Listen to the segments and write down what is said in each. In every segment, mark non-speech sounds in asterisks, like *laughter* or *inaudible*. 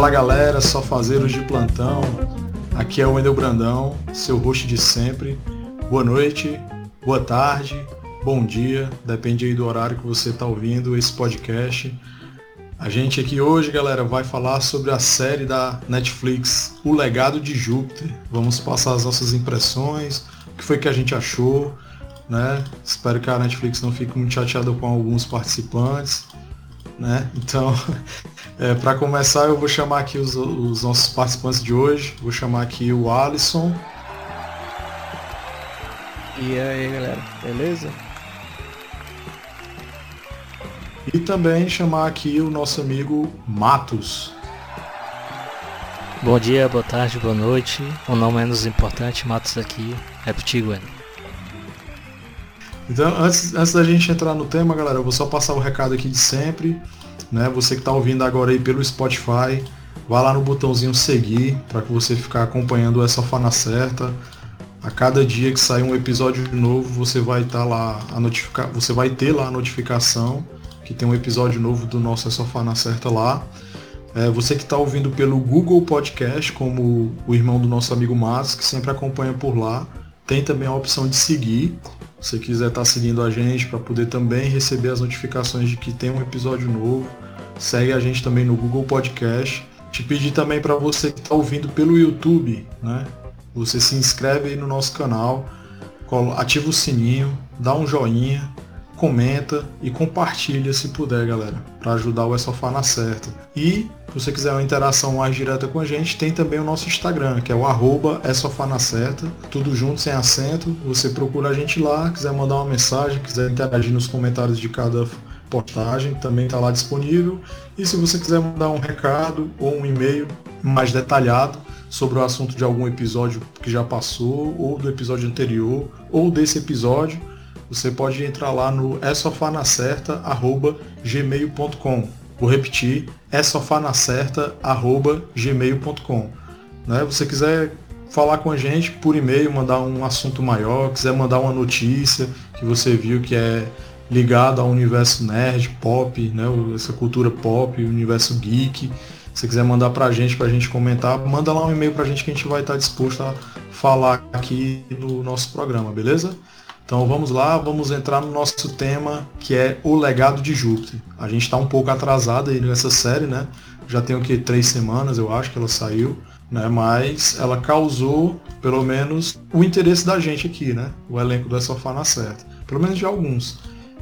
Fala galera, só fazeiros de plantão. Aqui é o Wendel Brandão, seu host de sempre. Boa noite, boa tarde, bom dia, depende aí do horário que você está ouvindo esse podcast. A gente aqui hoje, galera, vai falar sobre a série da Netflix, O Legado de Júpiter. Vamos passar as nossas impressões, o que foi que a gente achou, né? Espero que a Netflix não fique muito chateada com alguns participantes, né? Então, *laughs* é, para começar, eu vou chamar aqui os, os, nossos participantes de hoje. Vou chamar aqui o Alisson. E aí, galera, beleza? E também chamar aqui o nosso amigo Matos. Bom dia, boa tarde, boa noite. O não menos importante, Matos aqui. É pro Tiguan. Então, antes, antes da gente entrar no tema, galera, eu vou só passar o recado aqui de sempre. Né? Você que está ouvindo agora aí pelo Spotify, vá lá no botãozinho seguir para que você ficar acompanhando essa fana certa. A cada dia que sair um episódio novo, você vai estar tá lá a notificar, você vai ter lá a notificação que tem um episódio novo do nosso Essa Fana Certa lá. É, você que está ouvindo pelo Google Podcast, como o irmão do nosso amigo Márcio, que sempre acompanha por lá, tem também a opção de seguir. Se quiser estar tá seguindo a gente para poder também receber as notificações de que tem um episódio novo, segue a gente também no Google Podcast. Te pedir também para você que está ouvindo pelo YouTube, né? Você se inscreve aí no nosso canal, ativa o sininho, dá um joinha, comenta e compartilha se puder, galera, para ajudar o É Sofá na certa. E se você quiser uma interação mais direta com a gente, tem também o nosso Instagram, que é o arroba sofá na certa, tudo junto, sem acento. Você procura a gente lá, quiser mandar uma mensagem, quiser interagir nos comentários de cada postagem, também está lá disponível. E se você quiser mandar um recado ou um e-mail mais detalhado sobre o assunto de algum episódio que já passou, ou do episódio anterior, ou desse episódio, você pode entrar lá no gmail.com Vou repetir, sofanacerta@gmail.com. Né? Você quiser falar com a gente por e-mail, mandar um assunto maior, quiser mandar uma notícia que você viu que é ligado ao universo nerd, pop, né? essa cultura pop, universo geek. Se quiser mandar pra gente, pra gente comentar, manda lá um e-mail pra gente que a gente vai estar disposto a falar aqui no nosso programa, beleza? Então vamos lá, vamos entrar no nosso tema que é o legado de Júpiter. A gente está um pouco atrasado aí nessa série, né? Já tem o que três semanas, eu acho que ela saiu, né? Mas ela causou pelo menos o interesse da gente aqui, né? O elenco do Sofá na certa, pelo menos de alguns.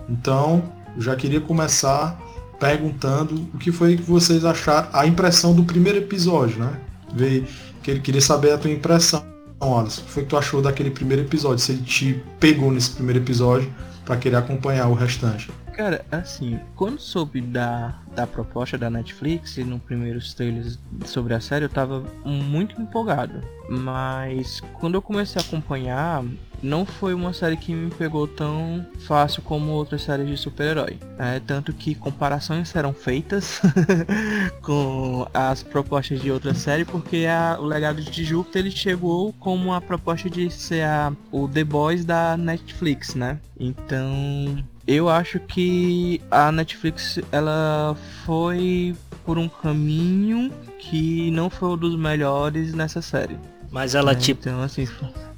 Então já queria começar perguntando o que foi que vocês acharam, a impressão do primeiro episódio, né? Veio, queria saber a tua impressão Alisson, o que que tu achou daquele primeiro episódio? Se ele te pegou nesse primeiro episódio para querer acompanhar o restante? Cara, assim, quando soube da, da proposta da Netflix e no primeiros trailers sobre a série, eu tava muito empolgado. Mas quando eu comecei a acompanhar, não foi uma série que me pegou tão fácil como outras séries de super-herói. É, tanto que comparações serão feitas *laughs* com as propostas de outra série, porque a, o legado de Júpiter ele chegou como a proposta de ser a, o The Boys da Netflix, né? Então eu acho que a Netflix ela foi por um caminho que não foi um dos melhores nessa série. Mas ela é, tipo. Então, assim,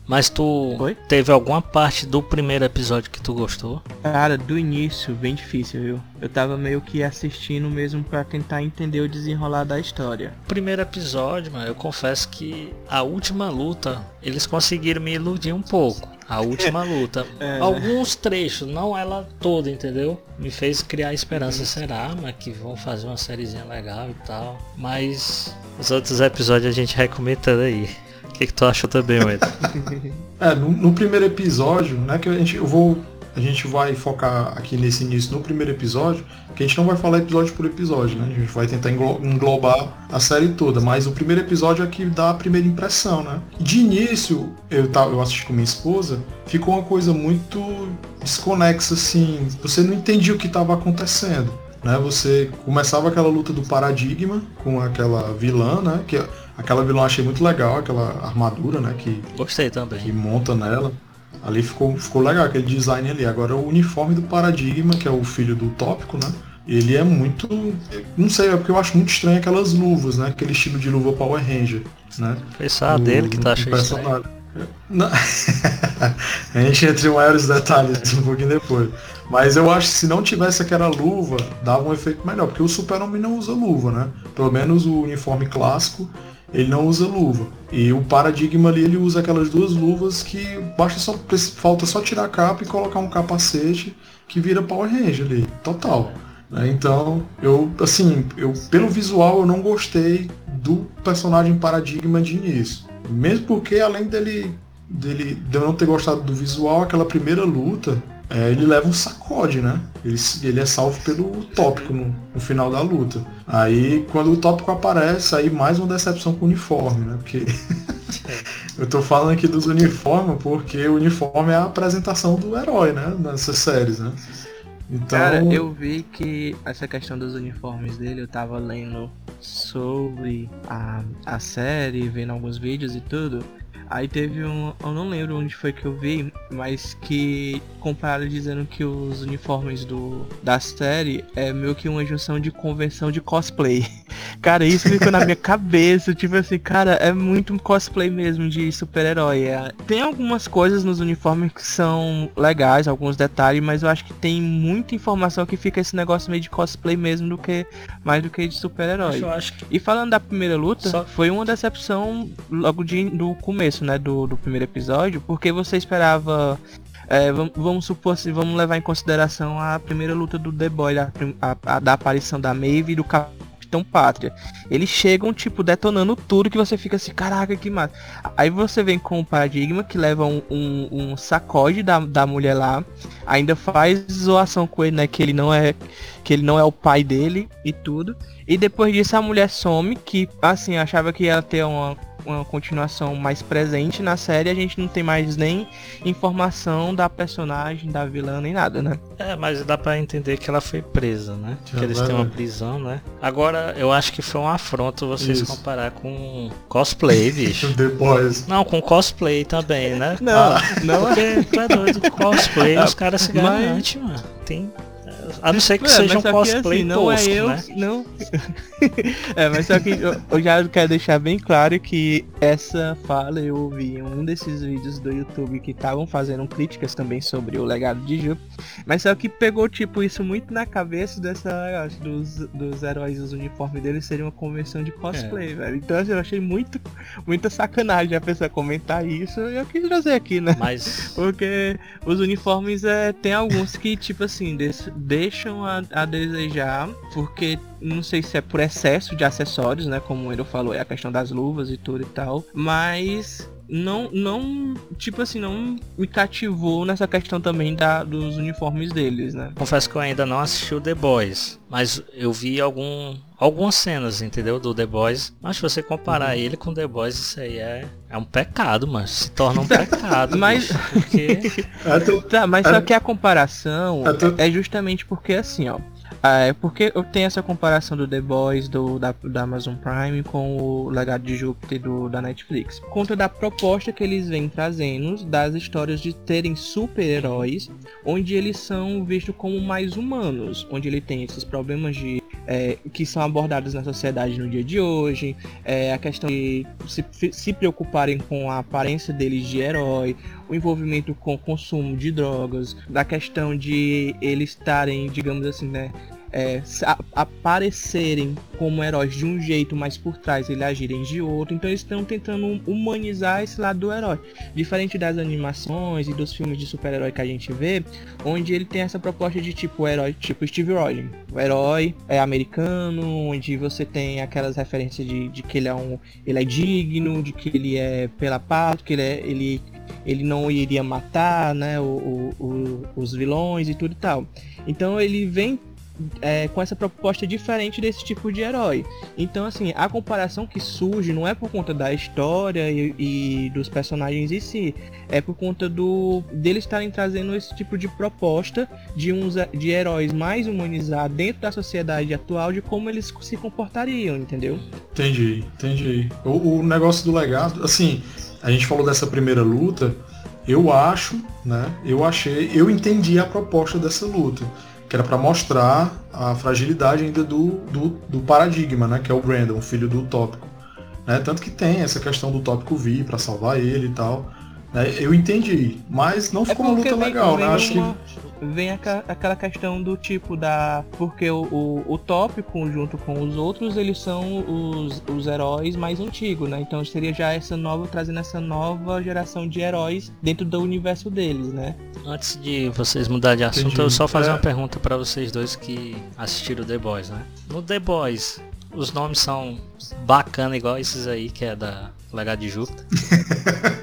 mas tu Oi? teve alguma parte do primeiro episódio que tu gostou? Cara, do início, bem difícil, viu? Eu tava meio que assistindo mesmo para tentar entender o desenrolar da história. Primeiro episódio, mano, eu confesso que a última luta, eles conseguiram me iludir um pouco. A última luta. *laughs* É. Alguns trechos, não ela toda, entendeu? Me fez criar esperança, será? Mas que vão fazer uma sériezinha legal e tal. Mas os outros episódios a gente vai comentando aí que, que tu achou também, Wendel? *laughs* *laughs* é, no, no, primeiro episódio, né, que a gente, eu vou, a gente vai focar aqui nesse início no primeiro episódio, que a gente não vai falar episódio por episódio, né? A gente vai tentar englobar a série toda, mas o primeiro episódio é que dá a primeira impressão, né? De início, eu, tava, eu assisti com minha esposa, ficou uma coisa muito desconexa, assim, você não entendia o que estava acontecendo. Né, você começava aquela luta do paradigma com aquela vilã, né? Que Aquela vilã achei muito legal, aquela armadura, né? Que, Gostei também. Que monta nela. Ali ficou, ficou legal aquele design ali. Agora o uniforme do Paradigma, que é o filho do Tópico, né? ele é muito. Não sei, é porque eu acho muito estranho aquelas luvas, né? Aquele estilo de luva Power Ranger, né? Foi só a dele que tá achando *laughs* a gente entra em maiores detalhes *laughs* um pouquinho depois. Mas eu acho que se não tivesse aquela luva, dava um efeito melhor, porque o Super-Homem não usa luva, né? Pelo menos o uniforme clássico, ele não usa luva. E o Paradigma ali, ele usa aquelas duas luvas que basta só, falta só tirar a capa e colocar um capacete que vira Power Ranger ali, total. Né? Então, eu, assim, eu, pelo visual eu não gostei do personagem Paradigma de início. Mesmo porque, além dele, dele de eu não ter gostado do visual, aquela primeira luta, é, ele leva um sacode, né? Ele, ele é salvo pelo tópico no, no, final da luta. Aí, quando o tópico aparece, aí mais uma decepção com o uniforme, né? Porque *laughs* eu tô falando aqui dos uniformes porque o uniforme é a apresentação do herói, né? Nessas séries, né? Então... Cara, eu vi que essa questão dos uniformes dele, eu tava lendo sobre a, a série, vendo alguns vídeos e tudo. Aí teve um. Eu não lembro onde foi que eu vi, mas que compararam dizendo que os uniformes do, da série é meio que uma junção de convenção de cosplay. *laughs* Cara, isso ficou na minha *laughs* cabeça. Tipo assim, cara, é muito um cosplay mesmo de super-herói. É, tem algumas coisas nos uniformes que são legais, alguns detalhes, mas eu acho que tem muita informação que fica esse negócio meio de cosplay mesmo do que mais do que de super-herói. Que... E falando da primeira luta, Só... foi uma decepção logo de, do começo né, do, do primeiro episódio, porque você esperava é, vamos, supor assim, vamos levar em consideração a primeira luta do The Boy, a, a, a, da aparição da Maeve e do Capitão Pátria. Eles chegam, tipo, detonando tudo que você fica assim, caraca, que massa. Aí você vem com o Paradigma, que leva um, um, um, sacode da, da mulher lá, ainda faz zoação com ele, né, que ele não é que ele não é o pai dele e tudo. E depois disso a mulher some, que assim, achava que ia ter uma uma continuação mais presente na série, a gente não tem mais nem informação da personagem, da vilã, nem nada, né? É, mas dá para entender que ela foi presa, né? Já que eles têm uma prisão, né? Agora, eu acho que foi um afronto vocês Isso. comparar com cosplay, *laughs* bicho. The Boys. Não, com cosplay também, né? Não, ah, não. Porque tu é doido, cosplay, *laughs* os caras se garantem, mano. Tem a não ser que é, seja um cosplay assim, não é tosco, é eu, né? Não. *laughs* é, mas só que eu, eu, já quero deixar bem claro que essa fala eu ouvi em um desses vídeos do YouTube que estavam fazendo críticas também sobre o legado de Júpiter. Mas só que pegou tipo isso muito na cabeça dessa dos, dos heróis, os uniformes deles seriam uma convenção de cosplay, é. velho. Então assim, eu achei muito muita sacanagem a pessoa comentar isso e eu quis trazer aqui, né? Mas *laughs* porque os uniformes é tem alguns que tipo assim, desse, deixam a, a, desejar, porque não sei se é por excesso de acessórios, né? Como ele falou, é a questão das luvas e tudo e tal. Mas não, não, tipo assim, não me cativou nessa questão também da, dos uniformes deles, né? Confesso que eu ainda não assisti o The Boys, mas eu vi algum, algumas cenas, entendeu? Do The Boys. Mas se você comparar uhum. ele com The Boys, isso aí é, é um pecado, mas se torna um *laughs* pecado. mas, porque... *laughs* tá, mas só que a comparação é justamente porque assim, ó. Ah, é porque eu tenho essa comparação do The Boys do, da, da Amazon Prime com o Legado de Júpiter do, da Netflix. Conta da proposta que eles vêm trazendo das histórias de terem super-heróis, onde eles são vistos como mais humanos, onde ele tem esses problemas de é, que são abordados na sociedade no dia de hoje, é, a questão de se, se preocuparem com a aparência deles de herói, o envolvimento com o consumo de drogas, da questão de eles estarem, digamos assim, né, é, aparecerem como heróis de um jeito, mas por trás eles agirem de outro. Então eles estão tentando humanizar esse lado do herói. Diferente das animações e dos filmes de super-herói que a gente vê, onde ele tem essa proposta de tipo herói, tipo Steve Rogers. O herói é americano, onde você tem aquelas referências de, de que ele é um. ele é digno, de que ele é pela paz, que ele é. ele ele não iria matar né, o, o, o, os vilões e tudo e tal. Então ele vem é, com essa proposta diferente desse tipo de herói. Então, assim, a comparação que surge não é por conta da história e, e dos personagens em si, é por conta do deles estarem trazendo esse tipo de proposta de uns de heróis mais humanizados dentro da sociedade atual de como eles se comportariam, entendeu? Entendi, entendi. O, o negócio do legado, assim, a gente falou dessa primeira luta, eu acho, né? Eu achei, eu entendi a proposta dessa luta que era para mostrar a fragilidade ainda do, do, do, paradigma, né? Que é o Brandon, filho do Utópico. Né? Tanto que tem essa questão do Utópico vir para salvar ele e tal. Né? Eu entendi, mas não é ficou é uma luta vem, legal, vem né? Acho uma... que vem aquela questão do tipo da. Porque o, o, o, tópico, junto com os outros, eles são os, os heróis mais antigos, né? Então seria já essa nova, trazendo essa nova geração de heróis dentro do universo deles, né? Antes de vocês mudar de assunto, Entendi. eu só fazer é. uma pergunta para vocês dois que assistiram The Boys, né? No The Boys, os nomes são bacana igual esses aí, que é da Legado de Júpiter. *laughs*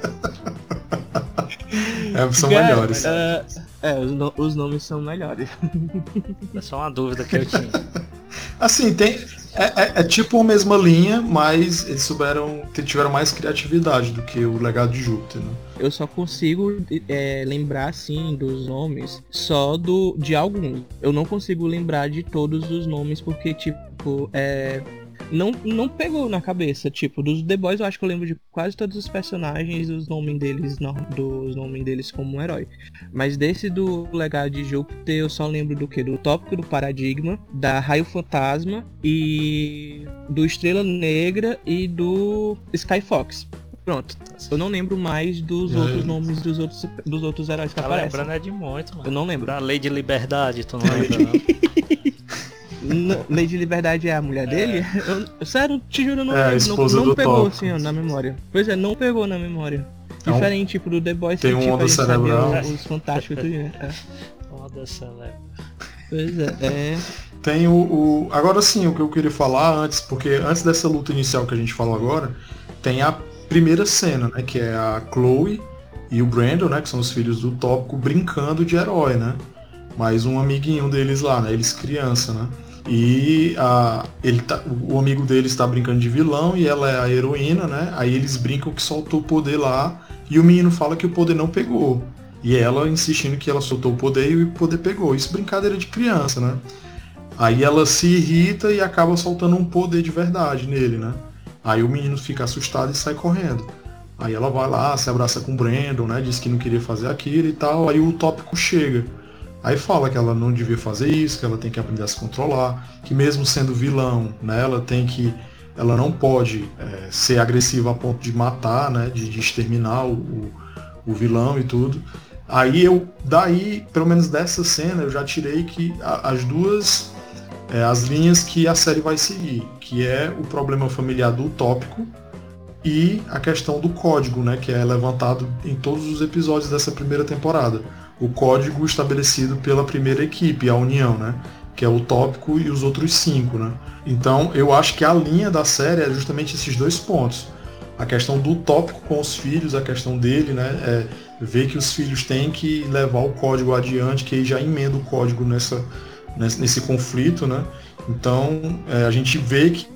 é, são melhores. Uh, é, os, no os nomes são melhores. É só uma dúvida que eu tinha. *laughs* Assim, tem. É, é, é, tipo a mesma linha, mas eles souberam. tiveram mais criatividade do que o legado de Júpiter, né? Eu só consigo é, lembrar, assim, dos nomes só do de alguns. Eu não consigo lembrar de todos os nomes, porque, tipo, é, não, não pegou na cabeça. Tipo, dos The Boys eu acho que eu lembro de quase todos os personagens, os nomes deles, dos nomes deles como um herói. Mas desse do Legado de Júpiter eu só lembro do que? Do Tópico do Paradigma, da Raio Fantasma e do Estrela Negra e do Sky Fox. Pronto. Eu não lembro mais dos é. outros nomes dos outros, dos outros heróis que tá aparecem. lembrando é de muito, mano. Eu não lembro. A Lei de Liberdade, tu não *laughs* lembra, não? De Liberdade é a mulher dele? Eu, sério, te juro, não, é, não, não pegou top. assim na memória. Pois é, não pegou na memória. É Diferente, tipo, do The Boys, tem um tipo, onda cerebral. Os fantásticos tudo, né? É. Onda cerebral. Pois é, é. Tem o, o, Agora sim, o que eu queria falar antes, porque antes dessa luta inicial que a gente falou agora, tem a primeira cena, né? Que é a Chloe e o Brandon, né? Que são os filhos do Tópico, brincando de herói, né? Mais um amiguinho deles lá, né? Eles criança, né? E a, ele tá, o amigo dele está brincando de vilão e ela é a heroína, né? Aí eles brincam que soltou o poder lá e o menino fala que o poder não pegou. E ela insistindo que ela soltou o poder e o poder pegou. Isso brincadeira de criança, né? Aí ela se irrita e acaba soltando um poder de verdade nele, né? Aí o menino fica assustado e sai correndo. Aí ela vai lá, se abraça com o Brandon, né? Diz que não queria fazer aquilo e tal. Aí o tópico chega. Aí fala que ela não devia fazer isso, que ela tem que aprender a se controlar, que mesmo sendo vilão, né, ela tem que. Ela não pode é, ser agressiva a ponto de matar, né? De, de exterminar o, o, vilão e tudo. Aí eu, daí, pelo menos dessa cena, eu já tirei que a, as duas. É, as linhas que a série vai seguir, que é o problema familiar do utópico e a questão do código, né? Que é levantado em todos os episódios dessa primeira temporada o código estabelecido pela primeira equipe, a União, né? Que é o tópico e os outros cinco, né? Então eu acho que a linha da série é justamente esses dois pontos. A questão do tópico com os filhos, a questão dele, né? É ver que os filhos têm que levar o código adiante, que já emenda o código nessa, nesse, nesse conflito, né? Então é, a gente vê que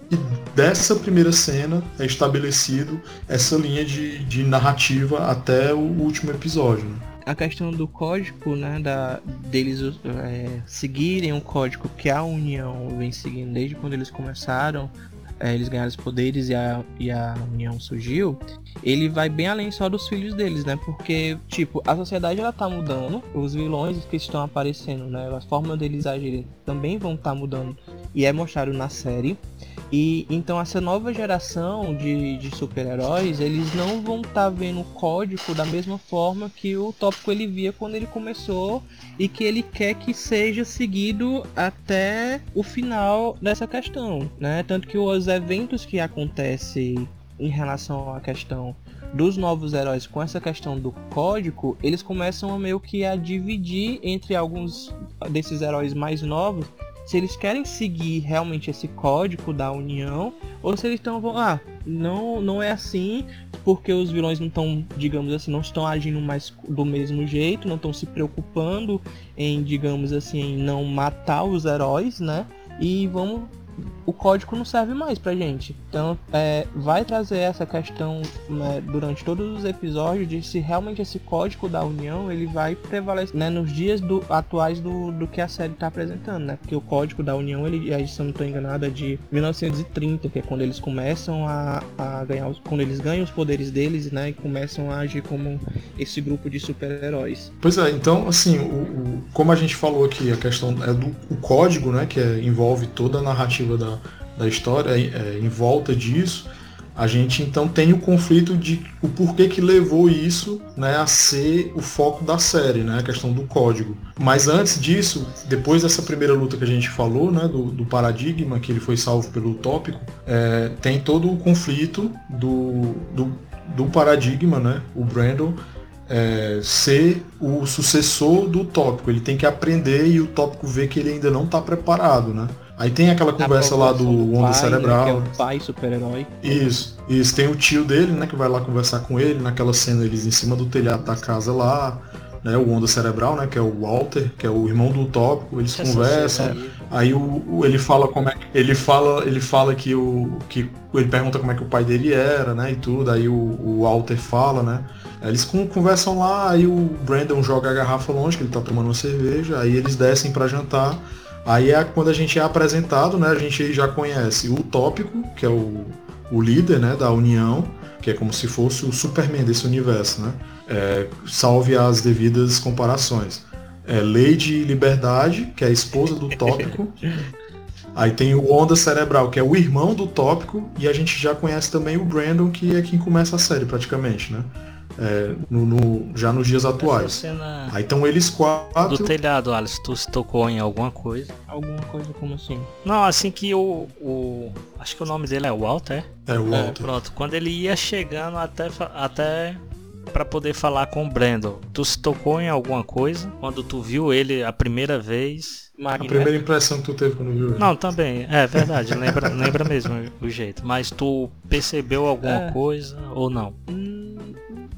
dessa primeira cena é estabelecido essa linha de, de narrativa até o último episódio. Né? A questão do código, né, da, deles é, seguirem o código que a União vem seguindo desde quando eles começaram, é, eles ganharam os poderes e a, e a União surgiu, ele vai bem além só dos filhos deles, né? Porque, tipo, a sociedade ela tá mudando, os vilões que estão aparecendo, né? A forma deles agirem também vão estar tá mudando e é mostrado na série. E então essa nova geração de, de super-heróis, eles não vão estar tá vendo o código da mesma forma que o tópico ele via quando ele começou e que ele quer que seja seguido até o final dessa questão, né? Tanto que os eventos que acontecem em relação à questão dos novos heróis com essa questão do código, eles começam a meio que a dividir entre alguns desses heróis mais novos se eles querem seguir realmente esse código da União ou se eles estão ah não não é assim porque os vilões não estão digamos assim não estão agindo mais do mesmo jeito não estão se preocupando em digamos assim em não matar os heróis né? E vamos o código não serve mais pra gente. Então, é, vai trazer essa questão né, durante todos os episódios de se realmente esse código da União ele vai prevalecer né, nos dias do, atuais do, do que a série está apresentando, né? Porque o código da União, ele, se eu não estou enganado, é de 1930, que é quando eles começam a, a ganhar, os, quando eles ganham os poderes deles, né? E começam a agir como esse grupo de super-heróis. Pois é, então, assim, o, o, como a gente falou aqui, a questão é do o código, né? Que é, envolve toda a narrativa da da história é, em volta disso, a gente então tem o conflito de o porquê que levou isso né, a ser o foco da série, né, a questão do código. Mas antes disso, depois dessa primeira luta que a gente falou, né, do, do paradigma, que ele foi salvo pelo tópico, é, tem todo o conflito do, do, do paradigma, né, o Brandon, é, ser o sucessor do tópico. Ele tem que aprender e o tópico vê que ele ainda não está preparado, né? Aí tem aquela conversa lá do, do Onda pai, Cerebral. Né, que é o pai super-herói. Isso. Isso. Tem o tio dele, né, que vai lá conversar com ele. Naquela cena eles em cima do telhado da casa lá. Né, o Onda Cerebral, né, que é o Walter, que é o irmão do Utópico, eles Essa conversam. Aí o, o, ele fala como é ele fala, ele fala que o que ele pergunta como é que o pai dele era, né, e tudo. Aí o, o Walter fala, né? Eles conversam lá, aí o Brandon joga a garrafa longe, que ele tá tomando uma cerveja, aí eles descem para jantar. Aí é quando a gente é apresentado, né? A gente já conhece o tópico, que é o, o líder né, da União, que é como se fosse o Superman desse universo, né? É, salve as devidas comparações. É Lady Liberdade, que é a esposa do tópico. *laughs* Aí tem o Onda Cerebral, que é o irmão do tópico, e a gente já conhece também o Brandon, que é quem começa a série praticamente, né? É, no, no, já nos dias atuais. Aí estão eles quatro. Do telhado, Alice, tu se tocou em alguma coisa? Alguma coisa como assim? Não, assim que o. o acho que o nome dele é Walter. É, o Walter. É, pronto, quando ele ia chegando até, até para poder falar com o Brandon. Tu se tocou em alguma coisa quando tu viu ele a primeira vez? A primeira impressão que tu teve quando viu ele. Não, também, é verdade, lembra, *laughs* lembra mesmo o jeito. Mas tu percebeu alguma é. coisa ou não?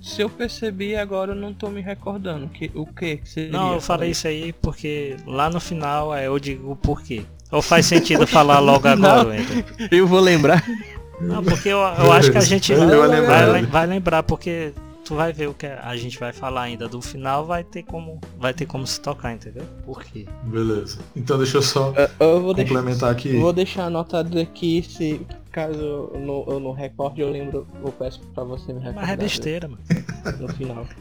Se eu percebi agora eu não tô me recordando. Que, o que seria? Não, eu falei isso aí porque lá no final eu digo o porquê. Ou faz sentido *laughs* falar logo agora, não, Eu vou lembrar. Não, porque eu, eu acho que a gente vai, vai, vai lembrar, porque tu vai ver o que a gente vai falar ainda do final, vai ter como, vai ter como se tocar, entendeu? Por quê? Beleza. Então deixa eu só eu, eu complementar deixar, aqui. Vou deixar anotado aqui se caso eu não, eu não recorde, eu lembro, eu peço pra você me recordar. Mas é besteira, mano. No final. *laughs*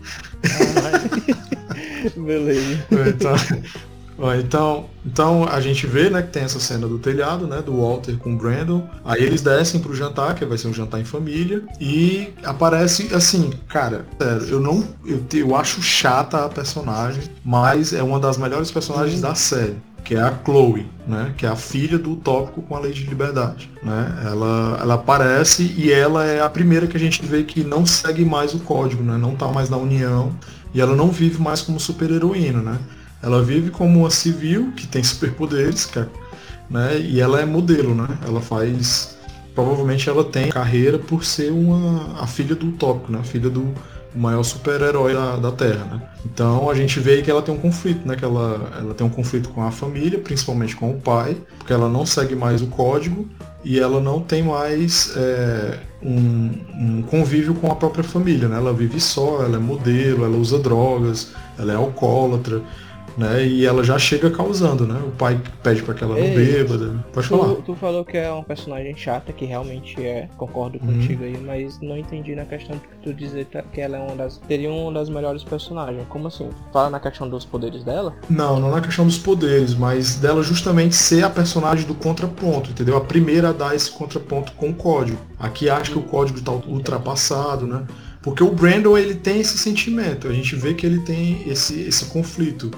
Ah, *laughs* Beleza. Então, então, então a gente vê, né, que tem essa cena do telhado, né, do Walter com o Brandon. Aí eles descem pro jantar, que vai ser um jantar em família, e aparece assim, cara, sério, eu não, eu, eu acho chata a personagem, mas é uma das melhores personagens da série que é a Chloe, né, que é a filha do Utópico com a Lei de Liberdade. Né? Ela, ela aparece e ela é a primeira que a gente vê que não segue mais o código, né? não está mais na União e ela não vive mais como super-heroína. Né? Ela vive como uma civil que tem superpoderes, é, né? e ela é modelo. Né? Ela faz. Provavelmente ela tem carreira por ser uma, a filha do Utópico, né? a filha do, maior super-herói da, da, Terra, né? Então a gente vê que ela tem um conflito, né? Que ela, ela tem um conflito com a família, principalmente com o pai, porque ela não segue mais o código e ela não tem mais é, um, um, convívio com a própria família, né? Ela vive só, ela é modelo, ela usa drogas, ela é alcoólatra né? E ela já chega causando, né? O pai pede para que ela não Ei, beba. Né? Pode tu, falar. Tu falou que é um personagem chata, que realmente é, concordo uhum. contigo aí, mas não entendi na questão de tu dizer que ela é uma das. teria uma das melhores personagens. Como assim? Fala na questão dos poderes dela? Não, não na questão dos poderes, mas dela justamente ser a personagem do contraponto, entendeu? A primeira a dar esse contraponto com o código. Aqui acha que o código está ultrapassado, né? Porque o Brandon ele tem esse sentimento, a gente vê que ele tem esse, esse conflito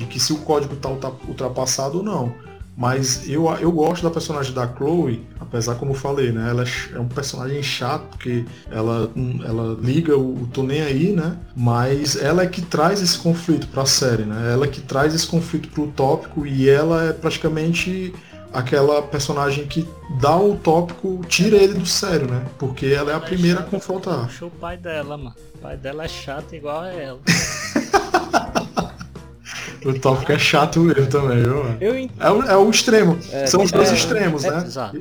de que se o código está ultrapassado ou não. Mas eu, eu gosto da personagem da Chloe, apesar como eu falei, né? Ela é, é um personagem chato, porque ela, ela liga o, o tô nem aí, né? Mas ela é que traz esse conflito para a série, né? Ela é que traz esse conflito pro tópico e ela é praticamente aquela personagem que dá o tópico, tira ele do sério, né? Porque ela é a é primeira a confrontar. O pai dela, mano. O pai dela é chato igual a ela. *laughs* o tópico é chato mesmo também, viu, mano? Eu ent... é, o, é o extremo. É, São os dois é, extremos, é, né? Exato.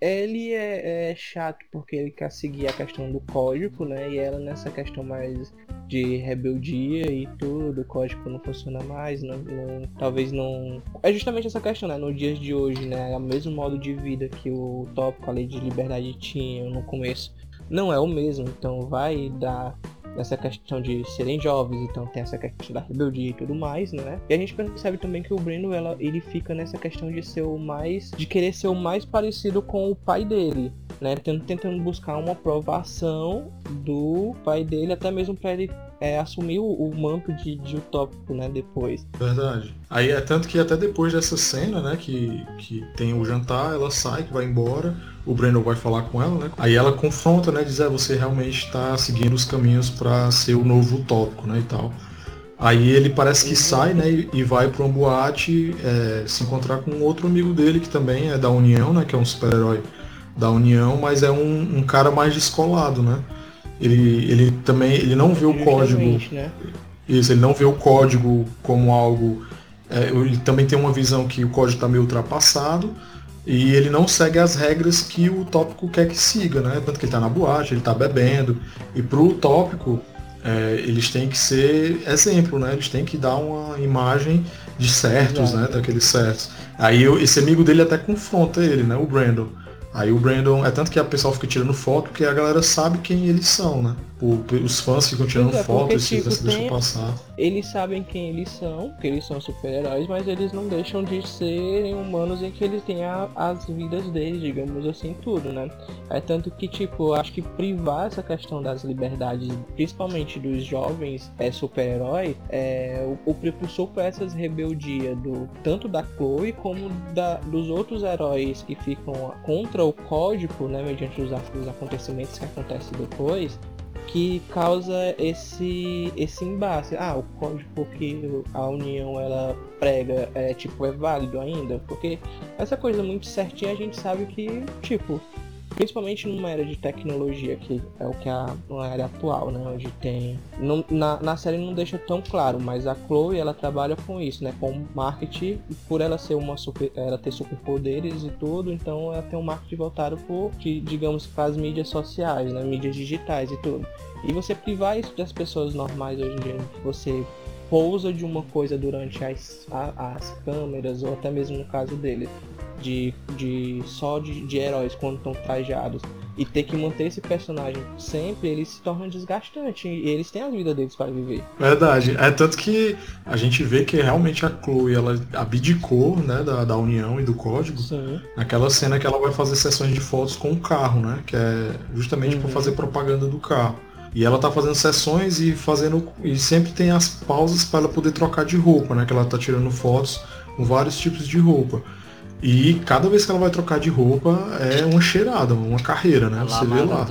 Ele é, chato porque ele quer seguir a questão do código, né? E ela nessa questão mais de rebeldia e tudo, o código não funciona mais, não, não, talvez não. É justamente essa questão, né? Nos dias de hoje, né? É o mesmo modo de vida que o tópico, a lei de liberdade tinha no começo, não é o mesmo, então vai dar nessa questão de serem jovens, então tem essa questão da rebeldia e tudo mais, né? E a gente percebe também que o Breno ela, ele fica nessa questão de ser o mais. de querer ser o mais parecido com o pai dele. Né, tentando buscar uma aprovação do pai dele, até mesmo para ele é, assumir o, o, manto de, de utópico, né, depois. Verdade. Aí é tanto que até depois dessa cena, né, que, que tem o jantar, ela sai, que vai embora, o Breno vai falar com ela, né? Aí ela confronta, né? Diz, é, você realmente está seguindo os caminhos para ser o novo utópico, né? E tal. Aí ele parece que uhum. sai, né? E, vai para uma boate é, se encontrar com outro amigo dele que também é da União, né? Que é um super-herói da União, mas é um, um, cara mais descolado, né? Ele, ele também ele não vê o código. Né? Isso, ele não vê o código como algo. É, ele também tem uma visão que o código está meio ultrapassado e ele não segue as regras que o tópico quer que siga, né? Tanto que ele está na boate, ele está bebendo. E para o tópico, é, eles têm que ser exemplo, né? Eles têm que dar uma imagem de certos, né? Daqueles certos. Aí esse amigo dele até confronta ele, né? O Brandon. Aí o Brandon, é tanto que a pessoa fica tirando foto porque a galera sabe quem eles são, né? Os fãs ficam tirando é, foto e tipo, se deixam passar. Eles sabem quem eles são, que eles são super-heróis, mas eles não deixam de serem humanos em que eles têm a, as vidas deles, digamos assim, tudo, né? É tanto que, tipo, acho que privar essa questão das liberdades, principalmente dos jovens é, super-herói, é, o, o para essas rebeldias do, tanto da Chloe como da, dos outros heróis que ficam contra o código, né? Mediante os, os acontecimentos que acontecem depois, que causa esse esse embate. Ah, o código que a União ela prega é tipo é válido ainda, porque essa coisa muito certinha a gente sabe que tipo principalmente numa era de tecnologia, que é o que é uma era atual, né? Onde tem. Não, na, na série não deixa tão claro, mas a Chloe ela trabalha com isso, né? Com marketing, por ela ser uma super. ela ter superpoderes e tudo, então ela tem um marketing voltado por, que, digamos, para as mídias sociais, né? Mídias digitais e tudo. E você privar isso das pessoas normais hoje em dia, você pousa de uma coisa durante as, a, as câmeras, ou até mesmo no caso dele, de, de só de, de heróis quando estão trajados e ter que manter esse personagem sempre, eles se tornam desgastantes e eles têm a vida deles para viver. Verdade. É tanto que a gente vê que realmente a Chloe ela abdicou né, da, da união e do código. Sim. Naquela cena que ela vai fazer sessões de fotos com o carro, né? Que é justamente uhum. para fazer propaganda do carro. E ela tá fazendo sessões e fazendo. E sempre tem as pausas para ela poder trocar de roupa, né? Que ela tá tirando fotos com vários tipos de roupa. E cada vez que ela vai trocar de roupa é uma cheirada, uma carreira, né? Você vê lá.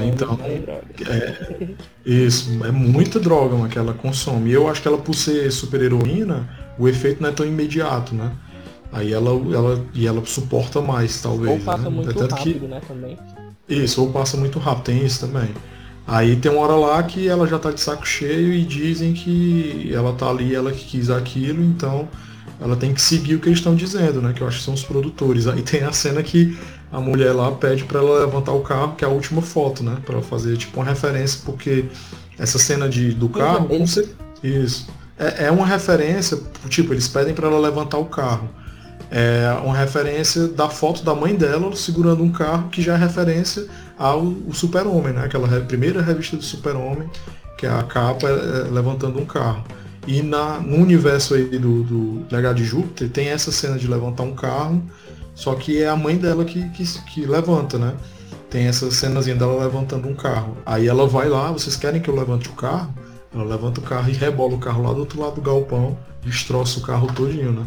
É, então, é, isso, é muita droga mano, que ela consome. E eu acho que ela, por ser super heroína, o efeito não é tão imediato, né? Aí ela, ela, e ela suporta mais, talvez. Ou passa né? muito tanto rápido, que... né, também. Isso, ou passa muito rápido, tem isso também. Aí tem uma hora lá que ela já tá de saco cheio e dizem que ela tá ali, ela que quis aquilo, então ela tem que seguir o que eles estão dizendo, né? Que eu acho que são os produtores. Aí tem a cena que a mulher lá pede para ela levantar o carro, que é a última foto, né? Para fazer tipo uma referência, porque essa cena de, do carro, isso é, é uma referência, tipo eles pedem para ela levantar o carro. É uma referência da foto da mãe dela segurando um carro, que já é referência ao Super-Homem, né? Aquela primeira revista do Super-Homem, que é a capa é, levantando um carro. E na, no universo aí do, do Legado de Júpiter tem essa cena de levantar um carro, só que é a mãe dela que, que, que levanta, né? Tem essa cenazinha dela levantando um carro. Aí ela vai lá, vocês querem que eu levante o carro? Ela levanta o carro e rebola o carro lá do outro lado do galpão, destroça o carro todinho, né?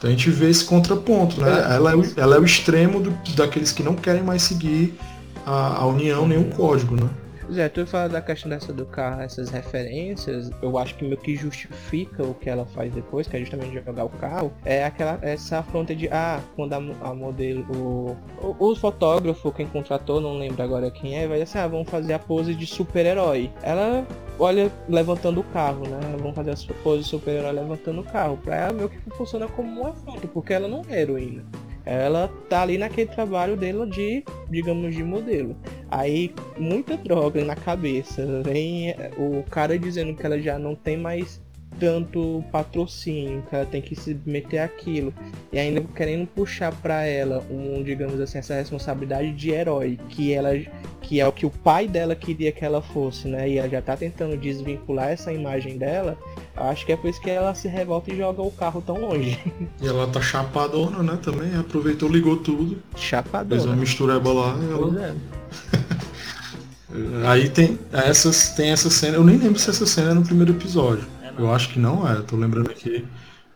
Então a gente vê esse contraponto, né? É. Ela é o, ela é o extremo do, daqueles que não querem mais seguir a, a união nem o código, né? Zé, tu fala da questão dessa do carro, essas referências, eu acho que meio que justifica o que ela faz depois, que é justamente jogar o carro, é aquela essa afronta de ah, quando a, a modelo, o, o, o, fotógrafo, quem contratou, não lembro agora quem é, vai dizer assim, ah, vamos fazer a pose de super-herói. Ela olha levantando o carro, né? Vamos fazer a pose de super-herói levantando o carro. Pra ela meio que funciona como uma afronta, porque ela não é heroína. Ela tá ali naquele trabalho dela de, digamos, de modelo. Aí, muita droga na cabeça. Vem o cara dizendo que ela já não tem mais tanto patrocínio, que ela tem que se meter aquilo. E ainda querendo puxar para ela um, digamos assim, essa responsabilidade de herói, que ela que é o que o pai dela queria que ela fosse, né? E ela já tá tentando desvincular essa imagem dela. Acho que é por isso que ela se revolta e joga o carro tão longe. E ela tá chapadona, né? Também aproveitou, ligou tudo. Chapadona. Fez uma mistureba lá. Ela... É. *laughs* Aí tem essas, tem essa cena. Eu nem lembro se essa cena é no primeiro episódio. Eu acho que não é, tô lembrando aqui.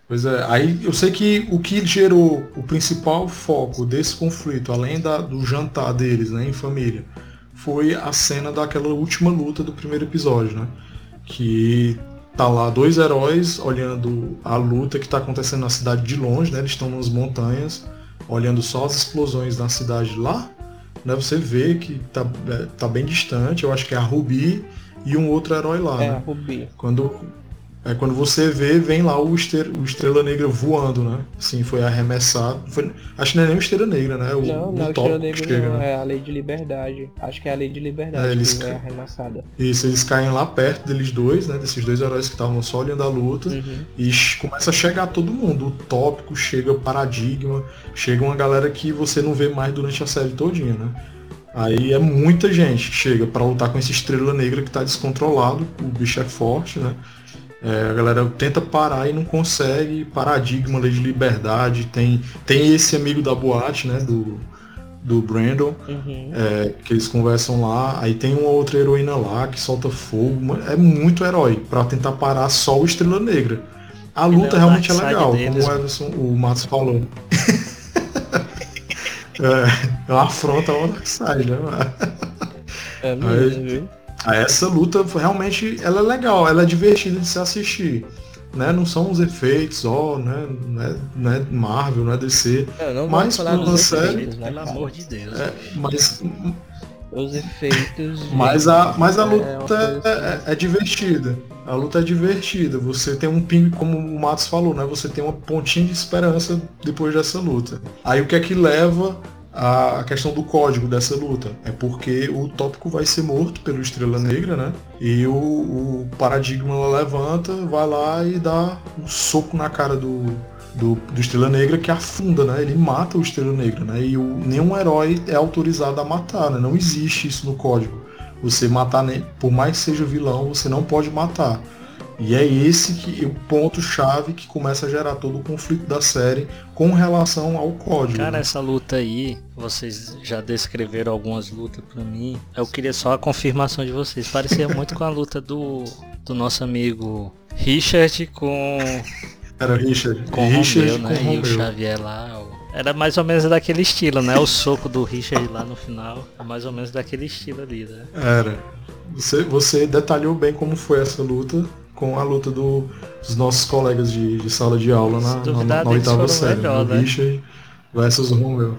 Pois é, aí eu sei que o que gerou o principal foco desse conflito, além da, do jantar deles, né, em família, foi a cena daquela última luta do primeiro episódio, né? Que tá lá dois heróis olhando a luta que está acontecendo na cidade de longe, né? Eles estão nas montanhas, olhando só as explosões na cidade lá. Né? Você vê que tá, é, tá bem distante, eu acho que é a Ruby e um outro herói lá. É, né? a Ruby. Quando, é quando você vê, vem lá o, estrela, o Estrela Negra voando, né? Sim, foi arremessado. Foi, acho que não é nem o Estrela Negra, né? O, não, não, o Estrela Negra chega, não, né? é a Lei de Liberdade. Acho que é a Lei de Liberdade é, eles que é arremessada. Isso, eles caem lá perto deles dois, né? Desses dois heróis que estavam só olhando a luta. Uhum. E começa a chegar todo mundo. O tópico, chega o paradigma, chega uma galera que você não vê mais durante a série todinha, né? Aí é muita gente que chega para lutar com esse Estrela Negra que tá descontrolado, o bicho é forte, né? É, a galera tenta parar e não consegue. Paradigma, lei de liberdade. Tem, tem esse amigo da boate, né? Do, do Brandon. Uhum. É, que eles conversam lá. Aí tem uma outra heroína lá que solta fogo. É muito herói para tentar parar só o Estrela Negra. A luta é realmente é legal, deles, como o Everson, o Matos falou. *laughs* é, é uma afronta ao Darkseid, né? É mesmo, viu? Essa luta realmente ela é legal, ela é divertida de se assistir. Né? Não são os efeitos, ó, né? Não é, não é Marvel, não é DC. Não, não mas falar uma série. Efeitos, né, pelo amor de Deus. É, mas os efeitos. Mas a, mas a é luta é, é, é, divertida. A luta é divertida. Você tem um ping, como o Matos falou, né? Você tem uma pontinha de esperança depois dessa luta. Aí o que é que leva a questão do código dessa luta. É porque o tópico vai ser morto pelo Estrela Negra, né? E o, o paradigma levanta, vai lá e dá um soco na cara do, do, do, Estrela Negra que afunda, né? Ele mata o Estrela Negra, né? E o, nenhum herói é autorizado a matar, né? Não existe isso no código. Você matar, por mais que seja vilão, você não pode matar. E é esse que o ponto chave que começa a gerar todo o conflito da série com relação ao código. Cara, né? essa luta aí, vocês já descreveram algumas lutas para mim. Eu queria só a confirmação de vocês. Parecia muito com a luta do, do nosso amigo Richard com era Richard. Com Richard Romeu, né? Com e o Xavier lá. Era mais ou menos daquele estilo, né? O soco do Richard lá no final. É mais ou menos daquele estilo ali, né? Era. Você, você detalhou bem como foi essa luta com a luta do, dos nossos colegas de, de sala de aula na, na, na oitava série. Melhor, né? Richard versus Romeu.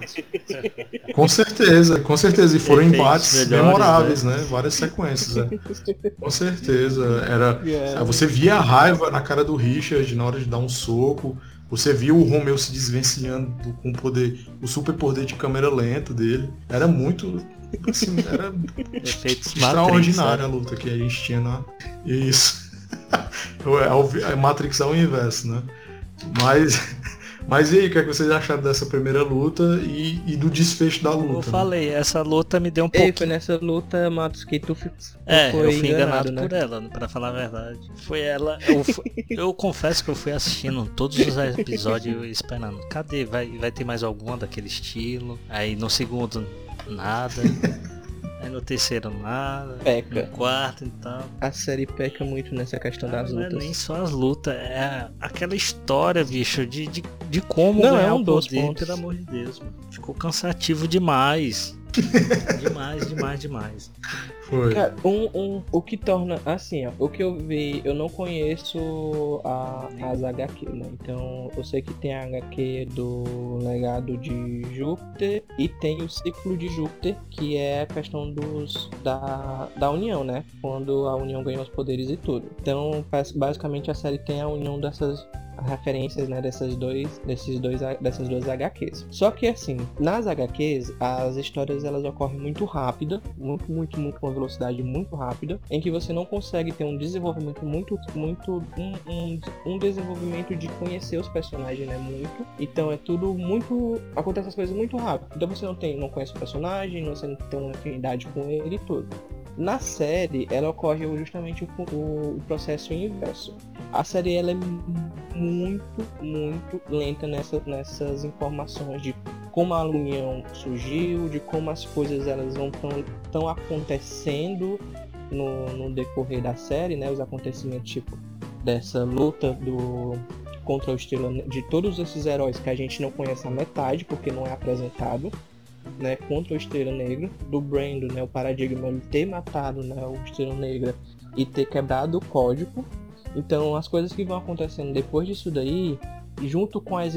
com certeza, com certeza. E foram embates melhores, memoráveis, né? né? Várias sequências. Né? *laughs* Com certeza. Era, yeah. Você via a raiva na cara do Richard na hora de dar um soco. Você viu o Romeu se desvencilhando com o poder, o super poder de câmera lenta dele. Era muito. Assim, era extraordinária a luta que a gente tinha na. Isso. *laughs* É, é Matrix ao inverso, né? Mas, *laughs* mas e aí, o que, é que vocês acharam dessa primeira luta e, e do desfecho da luta? Eu né? falei, essa luta me deu um pouco. foi nessa luta, Matos, que tu, tu é, foi eu fui enganado, enganado né? por ela, para falar a verdade. Foi ela. Eu, *laughs* eu confesso que eu fui assistindo todos os episódios esperando. Cadê? Vai, vai ter mais alguma daquele estilo? Aí no segundo, nada. Aí no terceiro nada. Peca. No quarto e tal. A série peca muito nessa questão das não lutas. Não é nem só as lutas, é aquela história, bicho, de, de, de como não, ganhar é um o poder, pelo amor de Deus. Mano. Ficou cansativo demais. *laughs* demais, demais, demais. Foi. Cara, um, um, o que torna, assim, ó, o que eu vi, eu não conheço a, as HQ, né? Então, eu sei que tem a HQ do legado de Júpiter e tem o ciclo de Júpiter, que é a questão dos, da, da união, né? Quando a união ganhou os poderes e tudo. Então, basicamente, a série tem a união dessas referências né, dessas dois, desses dois, dessas duas HQs. Só que assim, nas HQs, as histórias elas ocorrem muito rápida, muito, muito, muito velocidade muito rápida, em que você não consegue ter um desenvolvimento muito, muito, um, um, um desenvolvimento de conhecer os personagens, né, muito. Então é tudo muito, acontece as coisas muito rápido. Então você não tem, não conhece o personagem, você não tem uma afinidade com ele e tudo. Na série, ela ocorre justamente o, o, o, processo inverso. A série ela é muito, muito lenta nessa, nessas informações de como a união surgiu, de como as coisas elas vão tão, acontecendo no, no decorrer da série, né? Os acontecimentos tipo dessa luta do contra o estilo de todos esses heróis que a gente não conhece a metade porque não é apresentado né, contra o Estrela Negra, do Brandon, né, o paradigma ele ter matado né, o Estrela Negra e ter quebrado o código. Então as coisas que vão acontecendo depois disso daí, junto com, as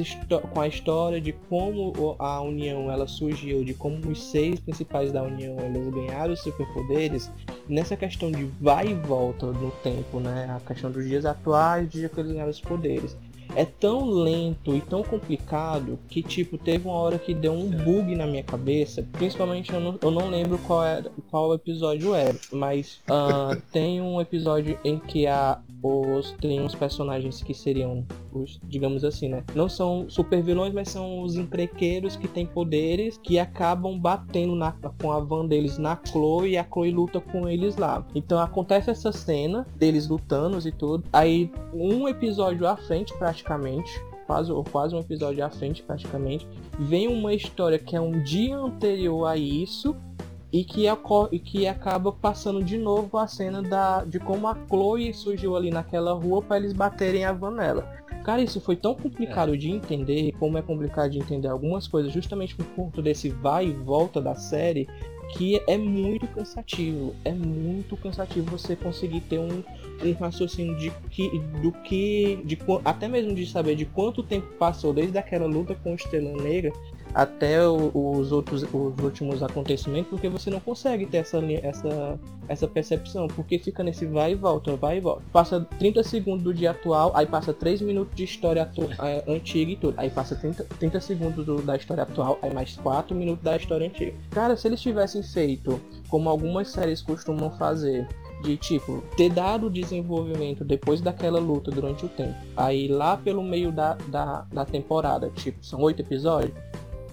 com a história de como a União ela surgiu, de como os seis principais da União eles ganharam os superpoderes, nessa questão de vai e volta no tempo, né, a questão dos dias atuais, de que eles ganharam os poderes é tão lento e tão complicado que, tipo, teve uma hora que deu um bug na minha cabeça. Principalmente eu não, eu não lembro qual, era, qual episódio era, mas uh, *laughs* tem um episódio em que a, os, tem uns personagens que seriam, os, digamos assim, né? Não são super vilões, mas são os encrequeiros que têm poderes que acabam batendo na, com a van deles na Chloe e a Chloe luta com eles lá. Então acontece essa cena deles lutando e tudo. Aí um episódio à frente, praticamente, quase, quase um episódio à frente praticamente, vem uma história que é um dia anterior a isso e que, e que acaba passando de novo a cena da, de como a Chloe surgiu ali naquela rua para eles baterem a vanela. Cara, isso foi tão complicado é. de entender, como é complicado de entender algumas coisas, justamente por conta desse vai e volta da série, que é muito cansativo. É muito cansativo você conseguir ter um, um raciocínio de que, do que, de, até mesmo de saber de quanto tempo passou desde aquela luta com o Estrela Negra até os outros os últimos acontecimentos, porque você não consegue ter essa, essa, essa percepção, porque fica nesse vai e volta, vai e volta. Passa 30 segundos do dia atual, aí passa 3 minutos de história é, antiga e tudo. Aí passa 30, 30 segundos do, da história atual, aí mais 4 minutos da história antiga. Cara, se eles tivessem feito como algumas séries costumam fazer, de tipo ter dado desenvolvimento depois daquela luta durante o tempo. Aí lá pelo meio da, da, da temporada, tipo, são oito episódios,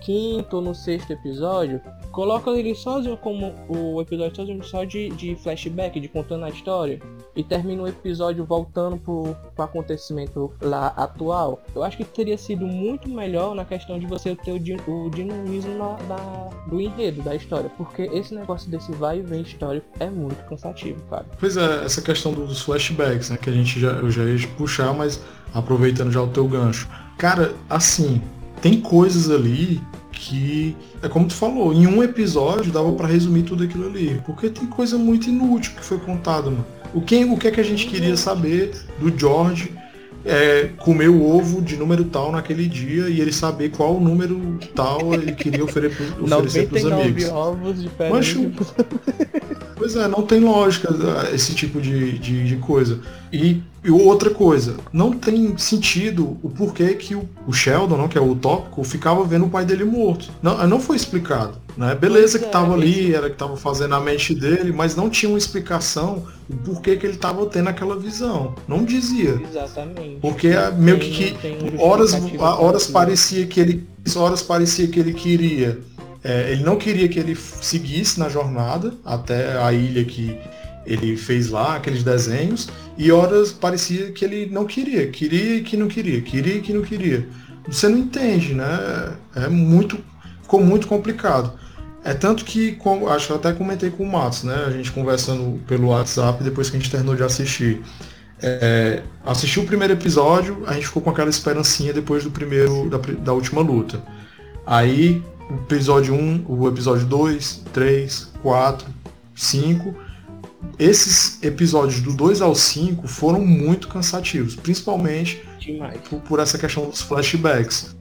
quinto ou no sexto episódio, coloca ele sozinho como o episódio sozinho só de, de flashback, de contando a história, e termina o episódio voltando pro, pro acontecimento lá atual. Eu acho que teria sido muito melhor na questão de você ter o, o dinamismo na, da, do enredo da história, porque esse negócio desse vai e vem histórico é muito cansativo, cara. Pois é, essa questão dos flashbacks, né, que a gente já, eu já ia puxar, mas aproveitando já o teu gancho. Cara, assim, tem coisas ali que é como tu falou, em um episódio dava para resumir tudo aquilo ali, porque tem coisa muito inútil que foi contada, mano. O que, o que é que a gente queria saber do George é, comer o ovo de número tal naquele dia e ele saber qual número tal ele queria oferecer, oferecer para os amigos. ovos diferentes. *laughs* Pois é, não tem lógica ah, esse tipo de, de, de coisa. E, e, outra coisa, não tem sentido o porquê que o, o, Sheldon, não, que é o utópico, ficava vendo o pai dele morto. Não, não foi explicado. Né? Beleza que é, tava ali, era que tava fazendo a mente dele, mas não tinha uma explicação o porquê que ele tava tendo aquela visão. Não dizia. Exatamente. Porque é meio que, que horas, horas parecia que ele. Horas parecia que ele queria é, ele não queria que ele seguisse na jornada até a ilha que ele fez lá, aqueles desenhos, e horas parecia que ele não queria, queria que não queria, queria que não queria. Você não entende, né? É muito, ficou muito complicado. É tanto que, como, acho que até comentei com o Matos, né? A gente conversando pelo WhatsApp depois que a gente terminou de assistir. É, assistiu o primeiro episódio, a gente ficou com aquela esperancinha depois do primeiro, da, da última luta. Aí o episódio 1, o episódio 2, 3, 4, 5. Esses episódios do 2 ao 5 foram muito cansativos, principalmente por, por, essa questão dos flashbacks.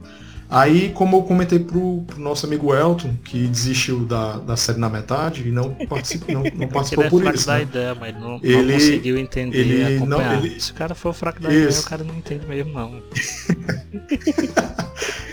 Aí, como eu comentei pro, pro nosso amigo Elton, que desistiu da, da série na metade e não participou, não, não *laughs* participou ele é por fraco isso. da né? ideia, mas não, Ele- não conseguiu entender ele não- ele- Se o cara for fraco da ideia, Isso. o cara não entende mesmo, não. *laughs*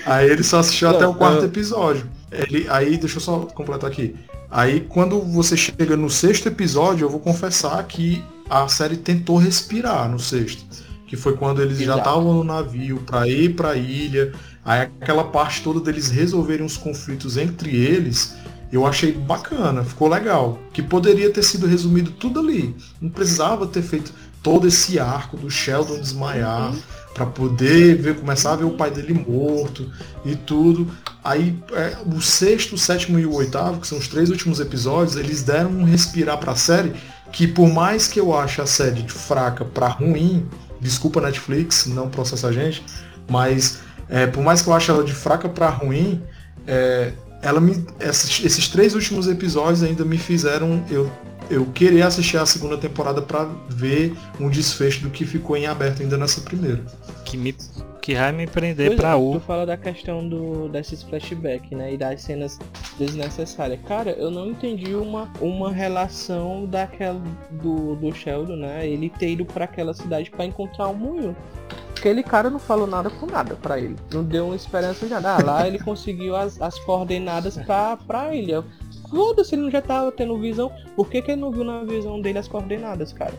Aí ele só assistiu Não, até o quarto eu- episódio. Ele, aí, deixa eu só completar aqui. Aí, quando você chega no sexto episódio, eu vou confessar que a série tentou respirar no sexto. Que foi quando eles já Exato. estavam no navio para ir para a ilha. Aí aquela parte toda deles resolverem os conflitos entre eles, eu achei bacana, ficou legal. Que poderia ter sido resumido tudo ali. Não precisava ter feito todo esse arco do Sheldon desmaiar Uhum. para poder ver, começar a ver o pai dele morto e tudo. Aí é, o sexto, o sétimo e o oitavo, que são os três últimos episódios, eles deram um respirar pra série que por mais que eu ache a série de fraca pra ruim, desculpa Netflix, não processa a gente, mas é, por mais que eu ache ela de fraca pra ruim, é, ela me, esses, esses três últimos episódios ainda me fizeram eu eu querer assistir a segunda temporada pra ver um desfecho do que ficou em aberto ainda nessa primeira. Que, me, que vai me prender pra é, U. Tu fala da questão do, desses flashbacks, né? E das cenas desnecessárias. Cara, eu não entendi uma, uma relação daquela do, do Sheldon, né? Ele ter ido pra aquela cidade pra encontrar um moinho. Aquele cara não falou nada com nada pra ele. Não deu uma esperança de nada. Ah, lá ele conseguiu as, as coordenadas pra, pra ilha. Foda-se, ele não já tava tendo visão. Por que, que ele não viu na visão dele as coordenadas, cara?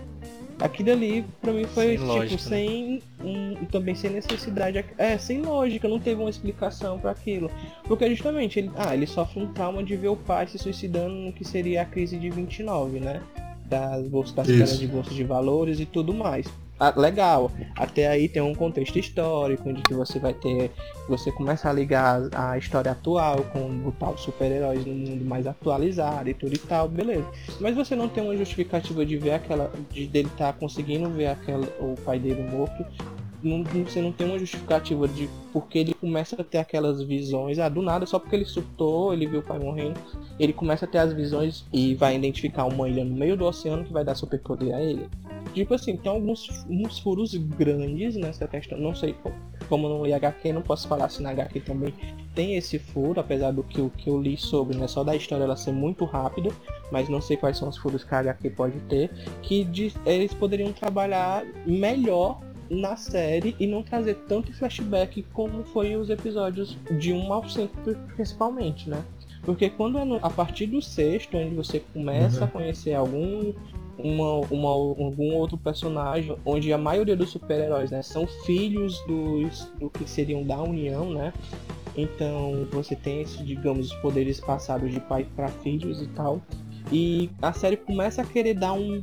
Aquilo ali, pra mim, foi Sem tipo, lógica, né? sem. Um, também sem necessidade. É, sem lógica, não teve uma explicação pra aquilo. Porque justamente, ele, ah, ele sofre um trauma de ver o pai se suicidando no que seria a crise de 29, né? Das, bolsas, das de bolsa de valores e tudo mais. Ah, legal, até aí tem um contexto histórico, onde que você vai ter. Você começa a ligar a história atual com o tal super-heróis no mundo mais atualizado e tudo e tal, beleza. Mas você não tem uma justificativa de ver aquela. de dele estar conseguindo ver aquela, o pai dele morto. Não, você não tem uma justificativa de porque ele começa a ter aquelas visões, ah, do nada, só porque ele surtou, ele viu o pai morrendo, ele começa a ter as visões e vai identificar uma ilha no meio do oceano que vai dar superpoder a ele. Tipo assim, tem alguns uns furos grandes nessa questão, não sei como, não li HQ, não posso falar se na HQ também tem esse furo, apesar do que, que eu li sobre, né, só da história ela ser muito rápida, mas não sei quais são os furos que a HQ pode ter, que de- eles poderiam trabalhar melhor na série e não trazer tanto flashback como foi os episódios de 1 ao 5 principalmente, né? Porque quando é no- a partir do sexto, onde você começa Uhum. a conhecer algum uma, uma- algum outro personagem, onde a maioria dos super-heróis né, são filhos dos, do que seriam da União, né? Então você tem esses, digamos, os poderes passados de pai para filhos e tal. E a série começa a querer dar um.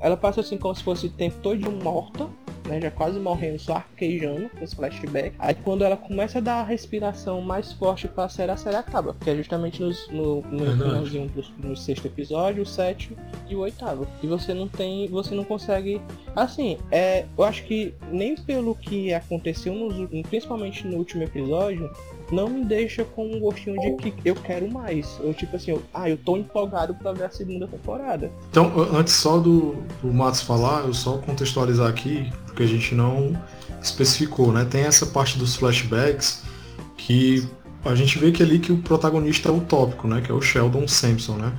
Ela passa assim como se fosse o tempo todo morta, né? Já quase morrendo, só arquejando com esse flashback. Aí quando ela começa a dar a respiração mais forte pra série, a série acaba. Que é justamente nos, no, no Verdade. finalzinho do, no sexto episódio, o sétimo e o oitavo. E você não tem. Você não consegue. Assim, é. Eu acho que nem pelo que aconteceu nos, principalmente no último episódio, não me deixa com um gostinho de que eu quero mais. Eu tipo assim, eu, ah, eu tô empolgado pra ver a segunda temporada. Então, antes só do, do Matos falar, eu só contextualizar aqui, porque a gente não especificou, né? Tem essa parte dos flashbacks que a gente vê que ali que o protagonista é o tópico, né? Que é o Sheldon Sampson, né?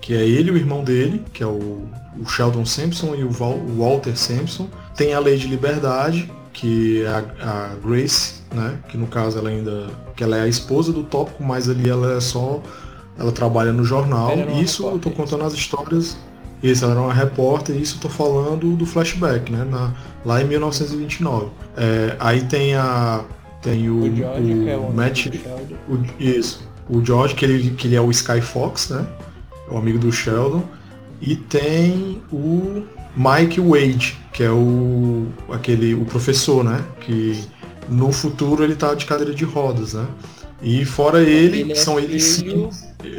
Que é ele e o irmão dele, que é o, o Sheldon Sampson e o, Val- o Walter Sampson. Tem a Lei de Liberdade, que é a, a Grace, né? Que no caso ela ainda. que ela é a esposa do tópico, mas ali ela é só. Ela trabalha no jornal. Isso eu tô contando as histórias. Isso, ela era uma repórter, e isso eu tô falando do flashback, né? Na, lá em 1929. É, aí tem a. Tem o, O George, o que é o Matt. o- isso. O George, que ele, que ele é o Sky Fox, né? O amigo do Sheldon. E tem o Mike Wade, que é o aquele o professor, né? Que no futuro ele tá de cadeira de rodas, né? E fora ele, ele é são eles sim,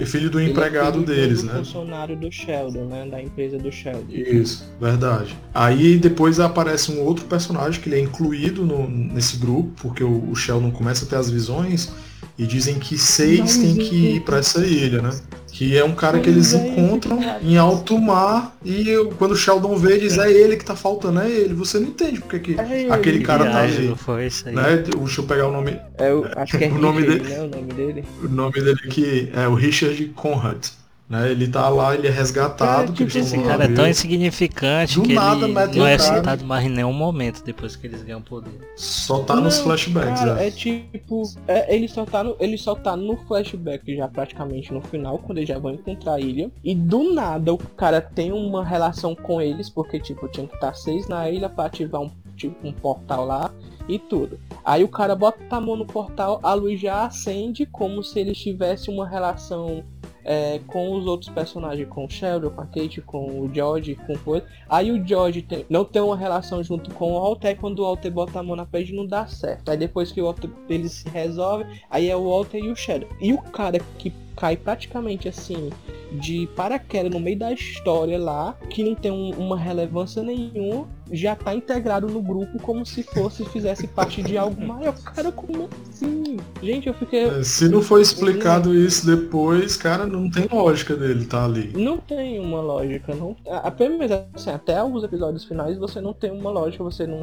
filho do ele empregado é filho deles, do né? funcionário do Sheldon, né? Da empresa do Sheldon. Isso, verdade. Aí depois aparece um outro personagem que ele é incluído no, nesse grupo, porque o, o Sheldon começa a ter as visões e dizem que seis tem que ir para essa ilha, né? Que é um cara que eles encontram em alto mar e quando o Sheldon vê, diz é ele que tá faltando, é ele. Você não entende porque que é aquele cara tá ali. Foi isso aí. Né? Deixa eu pegar o nome. É, o, acho que é *laughs* o nome dele, né? O nome dele. O nome dele aqui é o Richard Conrad. Né? Ele tá lá, ele é resgatado. É, tipo, esse cara é tão insignificante Do que nada, ele não é citado mais em nenhum momento depois que eles ganham poder. Só tá não, nos flashbacks, cara, é. é tipo, é, ele, só tá no, ele só tá no flashback já praticamente no final, quando eles já vão encontrar a ilha. E do nada o cara tem uma relação com eles, porque tipo, tinha que estar tá seis na ilha pra ativar um, tipo, um portal lá e tudo. Aí o cara bota a mão no portal, a luz já acende como se eles tivessem uma relação é, com os outros personagens, com o Sheldon, com a Kate, com o George, com. Aí o George tem, não tem uma relação junto com o Walter, quando o Walter bota a mão na pele não dá certo. Aí depois que o Walter ele se resolve, aí é o Walter e o Sheldon. E o cara que cai praticamente assim de paraquedas no meio da história lá, que não tem um, uma relevância nenhuma, já tá integrado no grupo como se fosse fizesse parte de algo maior. Cara, como assim? Gente, eu fiquei. É, se não foi explicado isso depois, cara, não tem lógica dele tá ali. Não tem uma lógica, não. Apenas assim, até alguns episódios finais você não tem uma lógica, você não,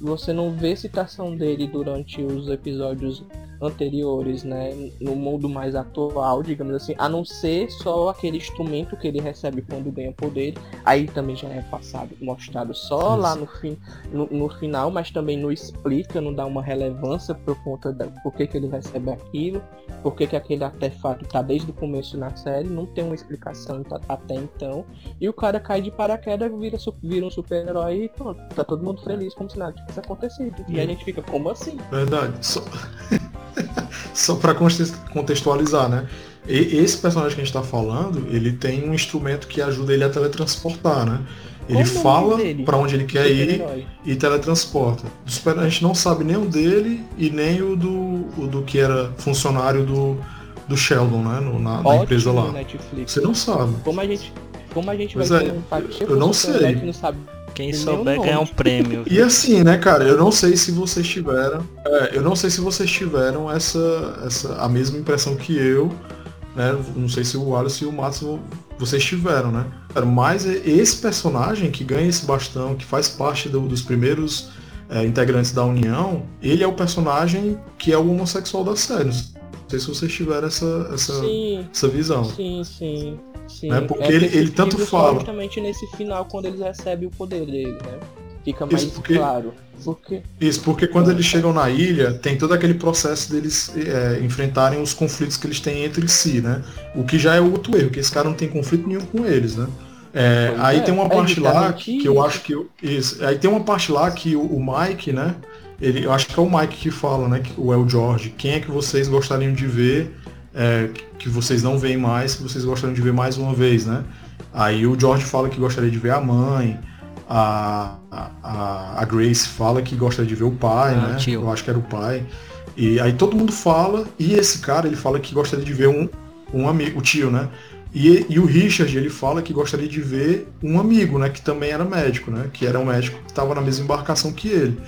você não vê citação dele durante os episódios anteriores, né, no mundo mais atual, digamos assim, a não ser só aquele instrumento que ele recebe quando ganha poder, aí também já é passado, mostrado só lá no, fim, no, no, final, mas também não explica, não dá uma relevância por conta da por que, que ele recebe aquilo, por que, que aquele artefato tá desde o começo na série, não tem uma explicação até então, e o cara cai de paraquedas, vira, vira um super-herói e pronto, tá todo mundo feliz como se nada tivesse acontecido. E a gente fica, como assim? Verdade. Só... Só para contextualizar, né? E esse personagem que a gente está falando, ele tem um instrumento que ajuda ele a teletransportar, né? Ele fala para onde ele quer ir e teletransporta. A gente não sabe nem o dele e nem o do, o do que era funcionário do, do Sheldon, né? No, na, na, empresa lá. Netflix. Você não sabe. Como a gente, como a gente vai é, ter um Eu não sei. Não sabe quem souber ganhar um prêmio. E assim, né, cara, eu não sei se vocês tiveram. É, eu não sei se vocês tiveram essa, essa a mesma impressão que eu. Né? Não sei se o Wallace e o Matos vocês tiveram, né? Mas esse personagem que ganha esse bastão, que faz parte do, dos primeiros é, integrantes da União, ele é o personagem que é o homossexual da série. Não sei se vocês tiveram essa, essa, sim, essa visão. Sim, sim. Sim, né? Porque é ele, ele tanto fala. Justamente nesse final, quando eles recebem o poder dele, né? Fica mais Isso porque... claro. Porque... Isso, porque quando eles chegam na ilha, tem todo aquele processo deles é, enfrentarem os conflitos que eles têm entre si, né? O que já é outro erro, que esse cara não tem conflito nenhum com eles, né? É, aí é, tem uma parte lá que eu acho que. Isso, aí tem uma parte lá que o, o, Mike, né? Ele, eu acho que é o Mike que fala, né? Que, o El George, quem é que vocês gostariam de ver é, que vocês não veem mais, que vocês gostariam de ver mais uma vez, né? Aí o George fala que gostaria de ver a mãe, a, a, a Grace fala que gostaria de ver o pai, ah, né? Tio. Eu acho que era o pai. E aí todo mundo fala, e esse cara ele fala que gostaria de ver um, um amigo, o tio, né? E, e o Richard ele fala que gostaria de ver um amigo, né? Que também era médico, né? Que era um médico que estava na mesma embarcação que ele.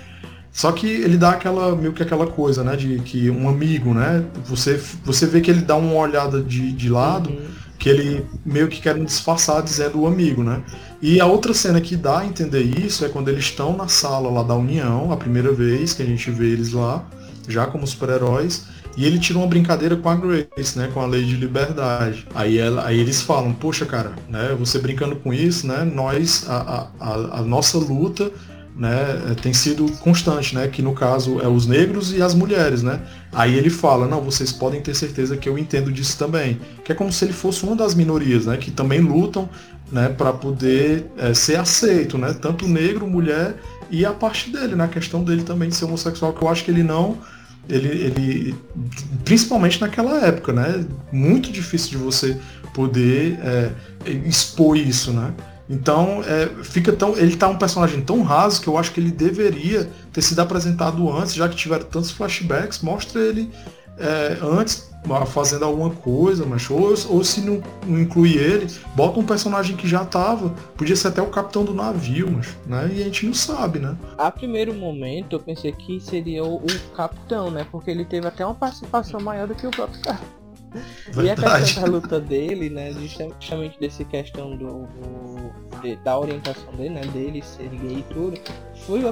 Só que ele dá aquela, meio que aquela coisa, né? De que um amigo, né? Você, você vê que ele dá uma olhada de, de lado, uhum. que ele meio que quer disfarçar dizendo o amigo, né? E a outra cena que dá a entender isso é quando eles estão na sala lá da União, a primeira vez que a gente vê eles lá, já como super-heróis, e ele tira uma brincadeira com a Grace, né? Com a lei de liberdade. Aí, ela, aí eles falam, poxa, cara, né? Você brincando com isso, né? Nós, a, a, a nossa luta né, é, tem sido constante, né, que no caso é os negros e as mulheres, né. Aí ele fala, não, vocês podem ter certeza que eu entendo disso também, que é como se ele fosse uma das minorias, né, que também lutam, né, para poder é, ser aceito, né, tanto negro, mulher e a parte dele, na né, questão dele também de ser homossexual, que eu acho que ele não ele, ele principalmente naquela época, né, muito difícil de você poder é, expor isso, né. Então, é, fica tão, ele tá um personagem tão raso que eu acho que ele deveria ter sido apresentado antes, já que tiveram tantos flashbacks, mostra ele é, antes fazendo alguma coisa, mas ou, ou se não, não inclui ele, bota um personagem que já tava, podia ser até o capitão do navio, mas, né? E a gente não sabe, né? A primeiro momento eu pensei que seria o, o capitão, né? Porque ele teve até uma participação maior do que o próprio cara. E a questão da luta dele, né? Justamente desse questão do, do de, da orientação dele, né? Dele ser gay e tudo, foi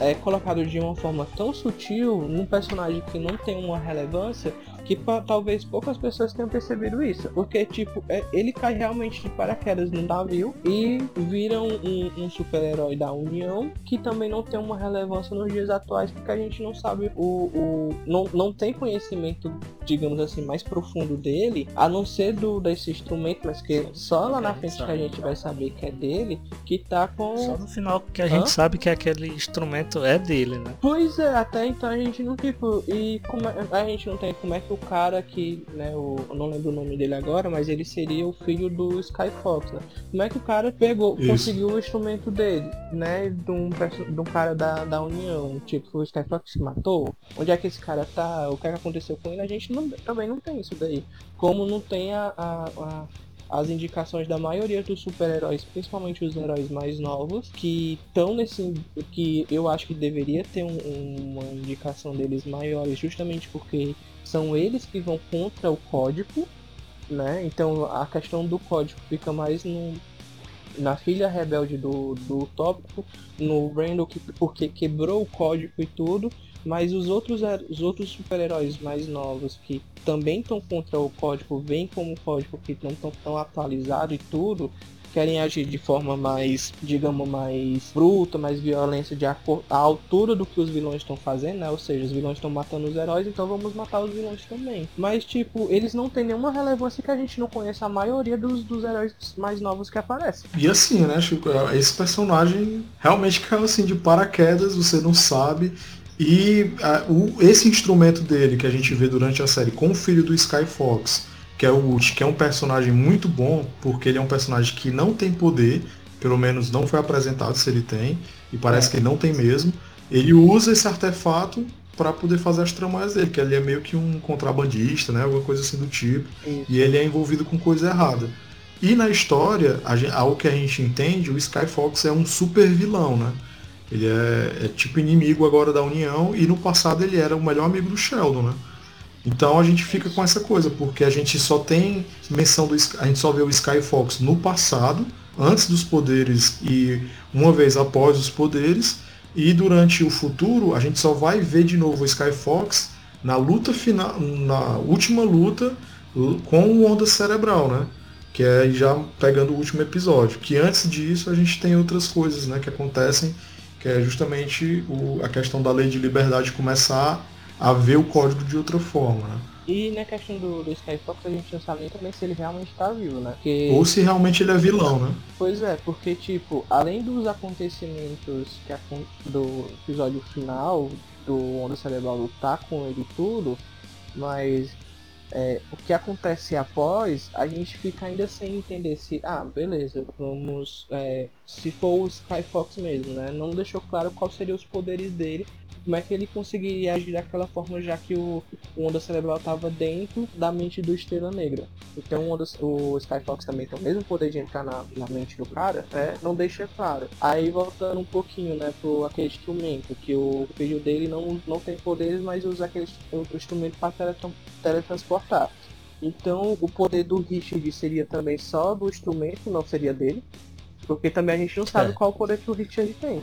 é, colocado de uma forma tão sutil num personagem que não tem uma relevância que talvez poucas pessoas tenham percebido isso. Porque, tipo, é, ele cai realmente de paraquedas no navio e vira um, um super-herói da União que também não tem uma relevância nos dias atuais, porque a gente não sabe o. o não, não tem conhecimento, digamos assim, mais profundo dele, a não ser do desse instrumento, mas que só lá na frente que a gente vai saber que é dele, que tá com. Só no final que a gente Hã? sabe que aquele instrumento é dele, né? Pois é, até então a gente não, tipo, e como é, a gente não tem como é que o cara que, né, o, eu não lembro o nome dele agora, mas ele seria o filho do Skyfox, né? Como é que o cara pegou, Isso. conseguiu o instrumento dele, né, de um, de um cara da, da União, tipo, o Skyfox se matou? Onde é que esse cara tá? O que, é que aconteceu com ele? A gente não, também não tem isso daí. Como não tem a, a, a as indicações da maioria dos super-heróis, principalmente os heróis mais novos, que estão nesse. que eu acho que deveria ter um, uma indicação deles maiores, justamente porque são eles que vão contra o código, né? Então a questão do código fica mais no, na filha rebelde do, do tópico, no Randall que, porque quebrou o código e tudo, mas os outros, os outros super-heróis mais novos que também estão contra o código, vêm como código que não estão tão atualizado e tudo, querem agir de forma mais, digamos, mais bruta, mais violência, de a, a altura do que os vilões estão fazendo, né? Ou seja, os vilões estão matando os heróis, então vamos matar os vilões também. Mas, tipo, eles não têm nenhuma relevância que a gente não conheça a maioria dos, dos heróis mais novos que aparecem. E assim, né, Chico? Esse personagem realmente caiu assim de paraquedas, você não sabe. E o, esse instrumento dele que a gente vê durante a série com o filho do Sky Fox que é o Ult, que é um personagem muito bom, porque ele é um personagem que não tem poder, pelo menos não foi apresentado se ele tem, e parece é. que ele não tem mesmo. Ele usa esse artefato para poder fazer as tramas dele, que ele é meio que um contrabandista, né? Alguma coisa assim do tipo. E ele é envolvido com coisa errada. E na história, ao que a gente entende, o Skyfox é um super vilão, né? Ele é, é tipo inimigo agora da União e no passado ele era o melhor amigo do Sheldon, né? Então a gente fica com essa coisa, porque a gente só tem menção do a gente só vê o Skyfox no passado, antes dos poderes e uma vez após os poderes, e durante o futuro a gente só vai ver de novo o Skyfox na luta final, na última luta com o Onda Cerebral, né? Que é já pegando o último episódio. Que antes disso a gente tem outras coisas, né, que acontecem, que é justamente o, a questão da lei de liberdade começar a ver o código de outra forma, né? E na questão do, do Skyfox a gente não sabe nem também se ele realmente tá vivo, né? Porque... Ou se realmente ele é vilão, né? Pois é, porque tipo, além dos acontecimentos que a, do episódio final, do Onda Cerebral lutar com ele e tudo, mas é, o que acontece após, a gente fica ainda sem entender se, ah, beleza, vamos, é, se for o Skyfox mesmo, né? Não deixou claro quais seriam os poderes dele como é que ele conseguiria agir daquela forma, já que o, o Onda Cerebral estava dentro da mente do Estrela Negra. Então o, o Skyfox também tem o mesmo poder de entrar na, na mente do cara, né? não deixa claro. Aí voltando um pouquinho, né, pro aquele instrumento, que o filho dele não, não tem poderes, mas usa aquele instrumento para teletransportar. Então o poder do Richard seria também só do instrumento, não seria dele. Porque também a gente não sabe é. qual poder que o Richard tem.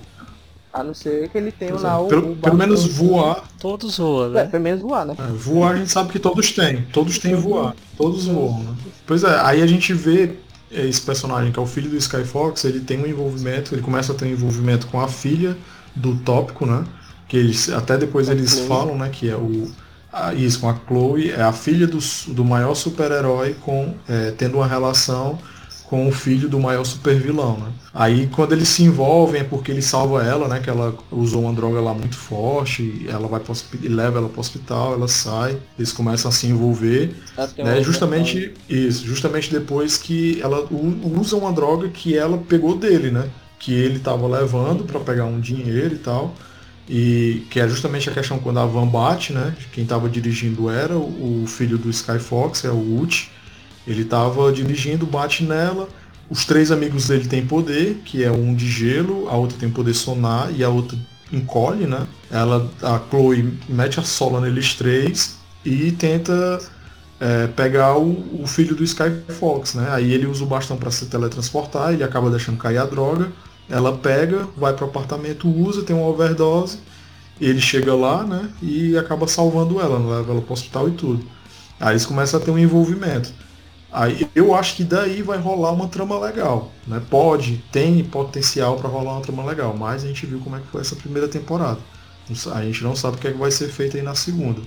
A não ser que ele tenha lá o. Pelo, pelo menos voar. Todos voam, né? É, pelo menos voar, né? É, voar a gente sabe que todos têm. Todos têm voar. Todos voam, né? Pois é, aí a gente vê esse personagem que é o filho do Skyfox, ele tem um envolvimento, ele começa a ter um envolvimento com a filha do tópico, né? Que eles, até depois eles falam, né, que é o. isso, com a Chloe, é a filha do, do maior super-herói com é, tendo uma relação com o filho do maior super vilão, né? Aí quando eles se envolvem é porque ele salva ela, né? Que ela usou uma droga lá muito forte, ela vai pro e leva ela para o hospital, ela sai, eles começam a se envolver, né? Justamente isso, justamente depois que ela usa uma droga que ela pegou dele, né? Que ele estava levando para pegar um dinheiro e tal. e que é justamente a questão quando a van bate, né? Quem estava dirigindo era o, o, filho do Skyfox, é o Ult. Ele estava dirigindo, bate nela. Os três amigos dele têm poder, que é um de gelo, a outra tem poder sonar e a outra encolhe, né? Ela, a Chloe mete a sola neles três e tenta é, pegar o, o, filho do Skyfox, né? Aí ele usa o bastão para se teletransportar, ele acaba deixando cair a droga. Ela pega, vai pro apartamento, usa, tem uma overdose. Ele chega lá, né? E acaba salvando ela, leva ela pro hospital e tudo. Aí eles começam a ter um envolvimento. Aí eu acho que daí vai rolar uma trama legal, né? Pode, tem potencial para rolar uma trama legal, mas a gente viu como é que foi essa primeira temporada. A gente não sabe o que, é que vai ser feito aí na segunda.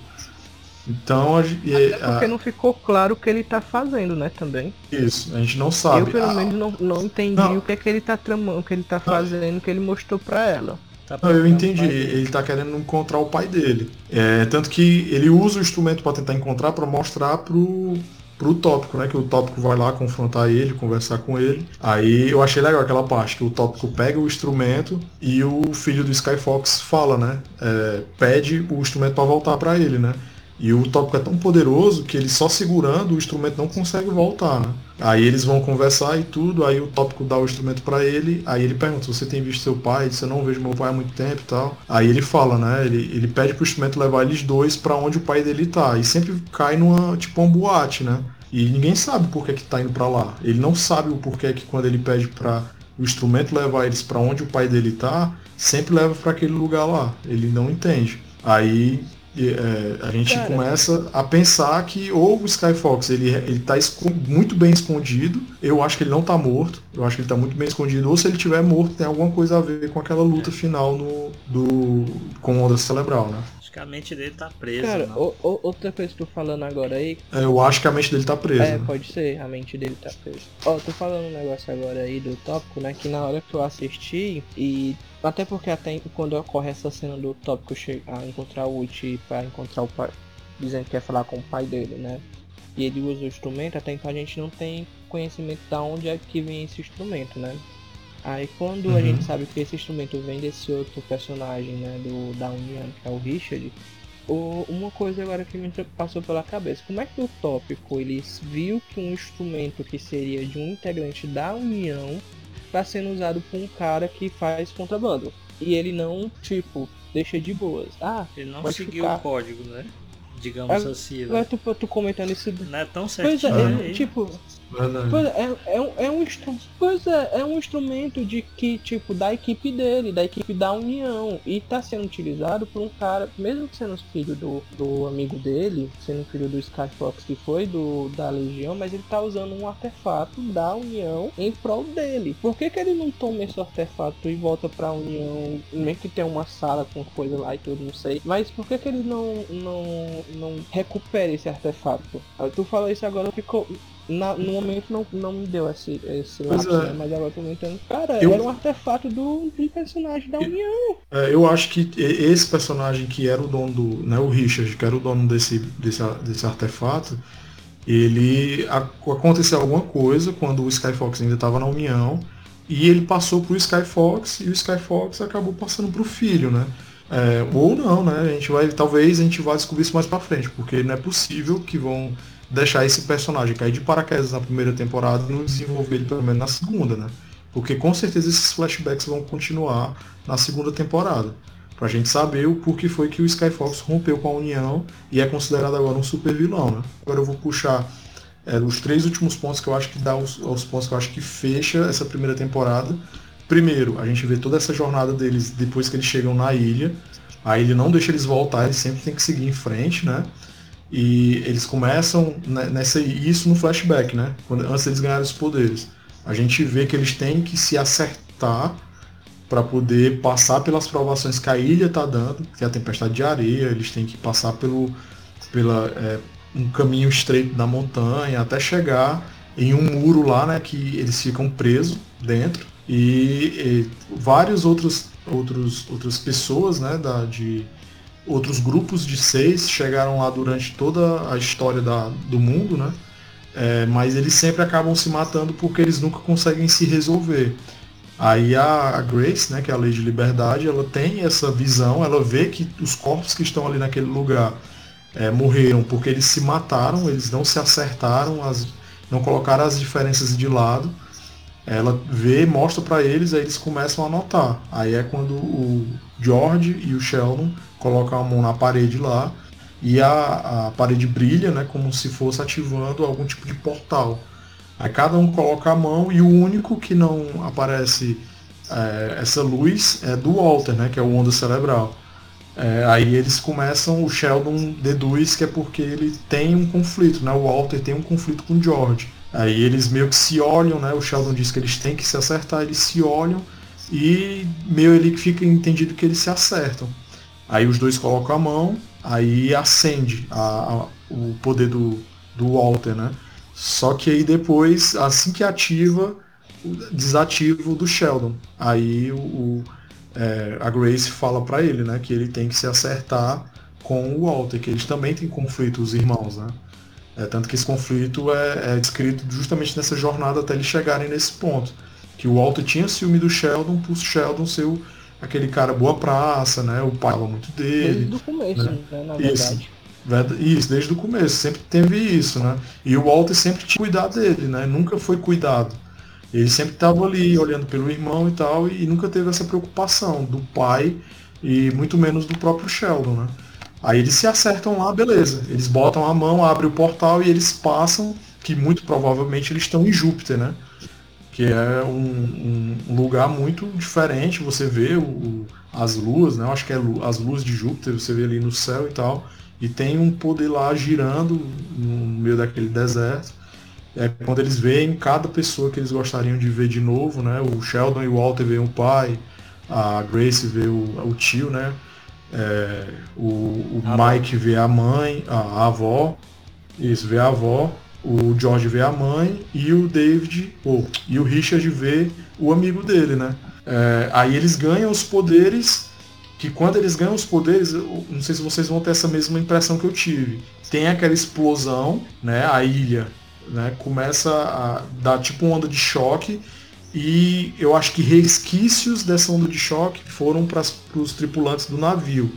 Então a, Até porque a, não ficou claro o que ele tá fazendo, né, também. Isso, a gente não sabe. Eu pelo menos não, não entendi não. o que é que ele tá tramando, o que ele tá fazendo, o que ele mostrou pra ela. Tá não, eu entendi. Ele tá querendo encontrar o pai dele. É, tanto que ele usa o instrumento para tentar encontrar, para mostrar pro, pro tópico, né? Que o tópico vai lá confrontar ele, conversar com ele. Aí eu achei legal aquela parte que o tópico pega o instrumento e o filho do Skyfox fala, né? É, pede o instrumento para voltar para ele, né? E o tópico é tão poderoso que ele só segurando o instrumento não consegue voltar, né? Aí eles vão conversar e tudo, aí o tópico dá o instrumento para ele, aí ele pergunta, você tem visto seu pai? Você não vejo meu pai há muito tempo e tal. Aí ele fala, né? Ele, ele pede pro instrumento levar eles dois para onde o pai dele tá. E sempre cai numa, tipo, uma boate, né? E ninguém sabe por que, que tá indo para lá. Ele não sabe o porquê que quando ele pede para o instrumento levar eles para onde o pai dele tá, sempre leva para aquele lugar lá. Ele não entende. Aí é, a gente Cara. começa a pensar que ou o Skyfox ele, ele tá muito bem escondido, eu acho que ele não tá morto, eu acho que ele tá muito bem escondido, ou se ele tiver morto tem alguma coisa a ver com aquela luta final no, do, com onda cerebral, né? Que a mente dele tá presa. Cara, o, o, outra coisa que tu falando agora aí. É, eu acho que a mente dele tá presa. É, né? pode ser, a mente dele tá presa. Ó, oh, tô falando um negócio agora aí do tópico, né? Que na hora que eu assisti e até porque até quando ocorre essa cena do tópico chegar a encontrar o Uchi para encontrar o pai, dizendo que quer falar com o pai dele, né? E ele usa o instrumento, até então a gente não tem conhecimento de onde é que vem esse instrumento, né? Aí quando uhum. a gente sabe que esse instrumento vem desse outro personagem, né, do da União, que é o Richard, o, uma coisa agora que me passou pela cabeça, como é que o tópico ele viu que um instrumento que seria de um integrante da União tá sendo usado por um cara que faz contrabando. E ele não, tipo, deixa de boas. Ah, ele não seguiu ficar... o código, né? Digamos é, assim. Né? Tu, tu comentando isso. Não é tão certinho. Pois é, é tipo, Pois é, é, um, é um pois é, é um instrumento de que, tipo, da equipe dele, da equipe da União. E tá sendo utilizado por um cara, mesmo sendo filho do, do amigo dele, sendo filho do Skyfox que foi do, da Legião, mas ele tá usando um artefato da União em prol dele. Por que, que ele não toma esse artefato e volta pra União? Nem que tem uma sala com coisa lá e tudo, não sei. Mas por que, que ele não, não, não recupera esse artefato? Tu falou isso agora, ficou na, no momento não, não me deu esse, esse lápis, é. né? mas agora tô comentando. Cara, eu, era um artefato do, do personagem da União. É, eu acho que esse personagem que era o dono do. Né, o Richard, que era o dono desse, desse, desse artefato, ele. A, aconteceu alguma coisa quando o Skyfox ainda estava na União. E ele passou pro Skyfox e o Skyfox acabou passando pro filho, né? É, ou não, né? A gente vai. Talvez a gente vá descobrir isso mais pra frente, porque não é possível que vão deixar esse personagem cair de paraquedas na primeira temporada e não desenvolver ele pelo menos na segunda, né? Porque com certeza esses flashbacks vão continuar na segunda temporada. Pra gente saber o porquê foi que o Skyfox rompeu com a União e é considerado agora um super vilão, né? Agora eu vou puxar é, os três últimos pontos que eu acho que dá os, os pontos que eu acho que fecha essa primeira temporada. Primeiro, a gente vê toda essa jornada deles depois que eles chegam na ilha. A ilha não deixa eles voltar, eles sempre tem que seguir em frente, né? E eles começam nessa isso no flashback, né? Quando, antes eles ganharem os poderes. A gente vê que eles têm que se acertar para poder passar pelas provações que a ilha está dando, que é a tempestade de areia, eles têm que passar pelo pela, é, um caminho estreito da montanha até chegar em um muro lá, né, que eles ficam presos dentro e, e vários outros outros outras pessoas, né, da de outros grupos de seis chegaram lá durante toda a história da, do mundo, né? É, mas eles sempre acabam se matando porque eles nunca conseguem se resolver. Aí a, Grace, né, que é a lei de liberdade, ela tem essa visão, ela vê que os corpos que estão ali naquele lugar é, morreram porque eles se mataram, eles não se acertaram, as, não colocaram as diferenças de lado. Ela vê, mostra para eles, aí eles começam a notar. Aí é quando o George e o Sheldon colocam a mão na parede lá e a, a parede brilha, né, como se fosse ativando algum tipo de portal. Aí cada um coloca a mão e o único que não aparece é, essa luz é do Walter, né, que é o onda cerebral. É, aí eles começam, o Sheldon deduz que é porque ele tem um conflito, né? O Walter tem um conflito com o George. Aí eles meio que se olham, né? O Sheldon diz que eles têm que se acertar, eles se olham e meio ele fica entendido que eles se acertam. Aí os dois colocam a mão, aí acende a, a, o poder do, do Walter, né? Só que aí depois, assim que ativa, desativa o do Sheldon. Aí o, o é, a Grace fala para ele, né, que ele tem que se acertar com o Walter, que eles também têm conflito, os irmãos, né? É, tanto que esse conflito é, é, descrito justamente nessa jornada até eles chegarem nesse ponto. Que o Walter tinha ciúme do Sheldon por Sheldon ser o, aquele cara boa praça, né? O pai falava muito dele. Desde o começo, né? né na verdade. Isso, isso, desde o começo, sempre teve isso, né? E o Walter sempre tinha cuidado dele, né? Nunca foi cuidado. Ele sempre estava ali olhando pelo irmão e tal, e nunca teve essa preocupação do pai e muito menos do próprio Sheldon, né? Aí eles se acertam lá, beleza. Eles botam a mão, abrem o portal e eles passam, que muito provavelmente eles estão em Júpiter, né? Que é um, um lugar muito diferente, você vê o, as luas, né? Eu acho que é as luas de Júpiter, você vê ali no céu e tal. E tem um poder lá girando no meio daquele deserto é quando eles veem cada pessoa que eles gostariam de ver de novo, né? O Sheldon e o Walter veem o pai, a Grace vê o, o tio, né? É, o, o Mike vê a mãe, a, avó, isso, vê a avó, o George vê a mãe e o David, oh, e o Richard vê o amigo dele, né? É, aí eles ganham os poderes, que quando eles ganham os poderes, não sei se vocês vão ter essa mesma impressão que eu tive. Tem aquela explosão, né? A ilha né? Começa a dar tipo uma onda de choque e eu acho que resquícios dessa onda de choque foram para os tripulantes do navio.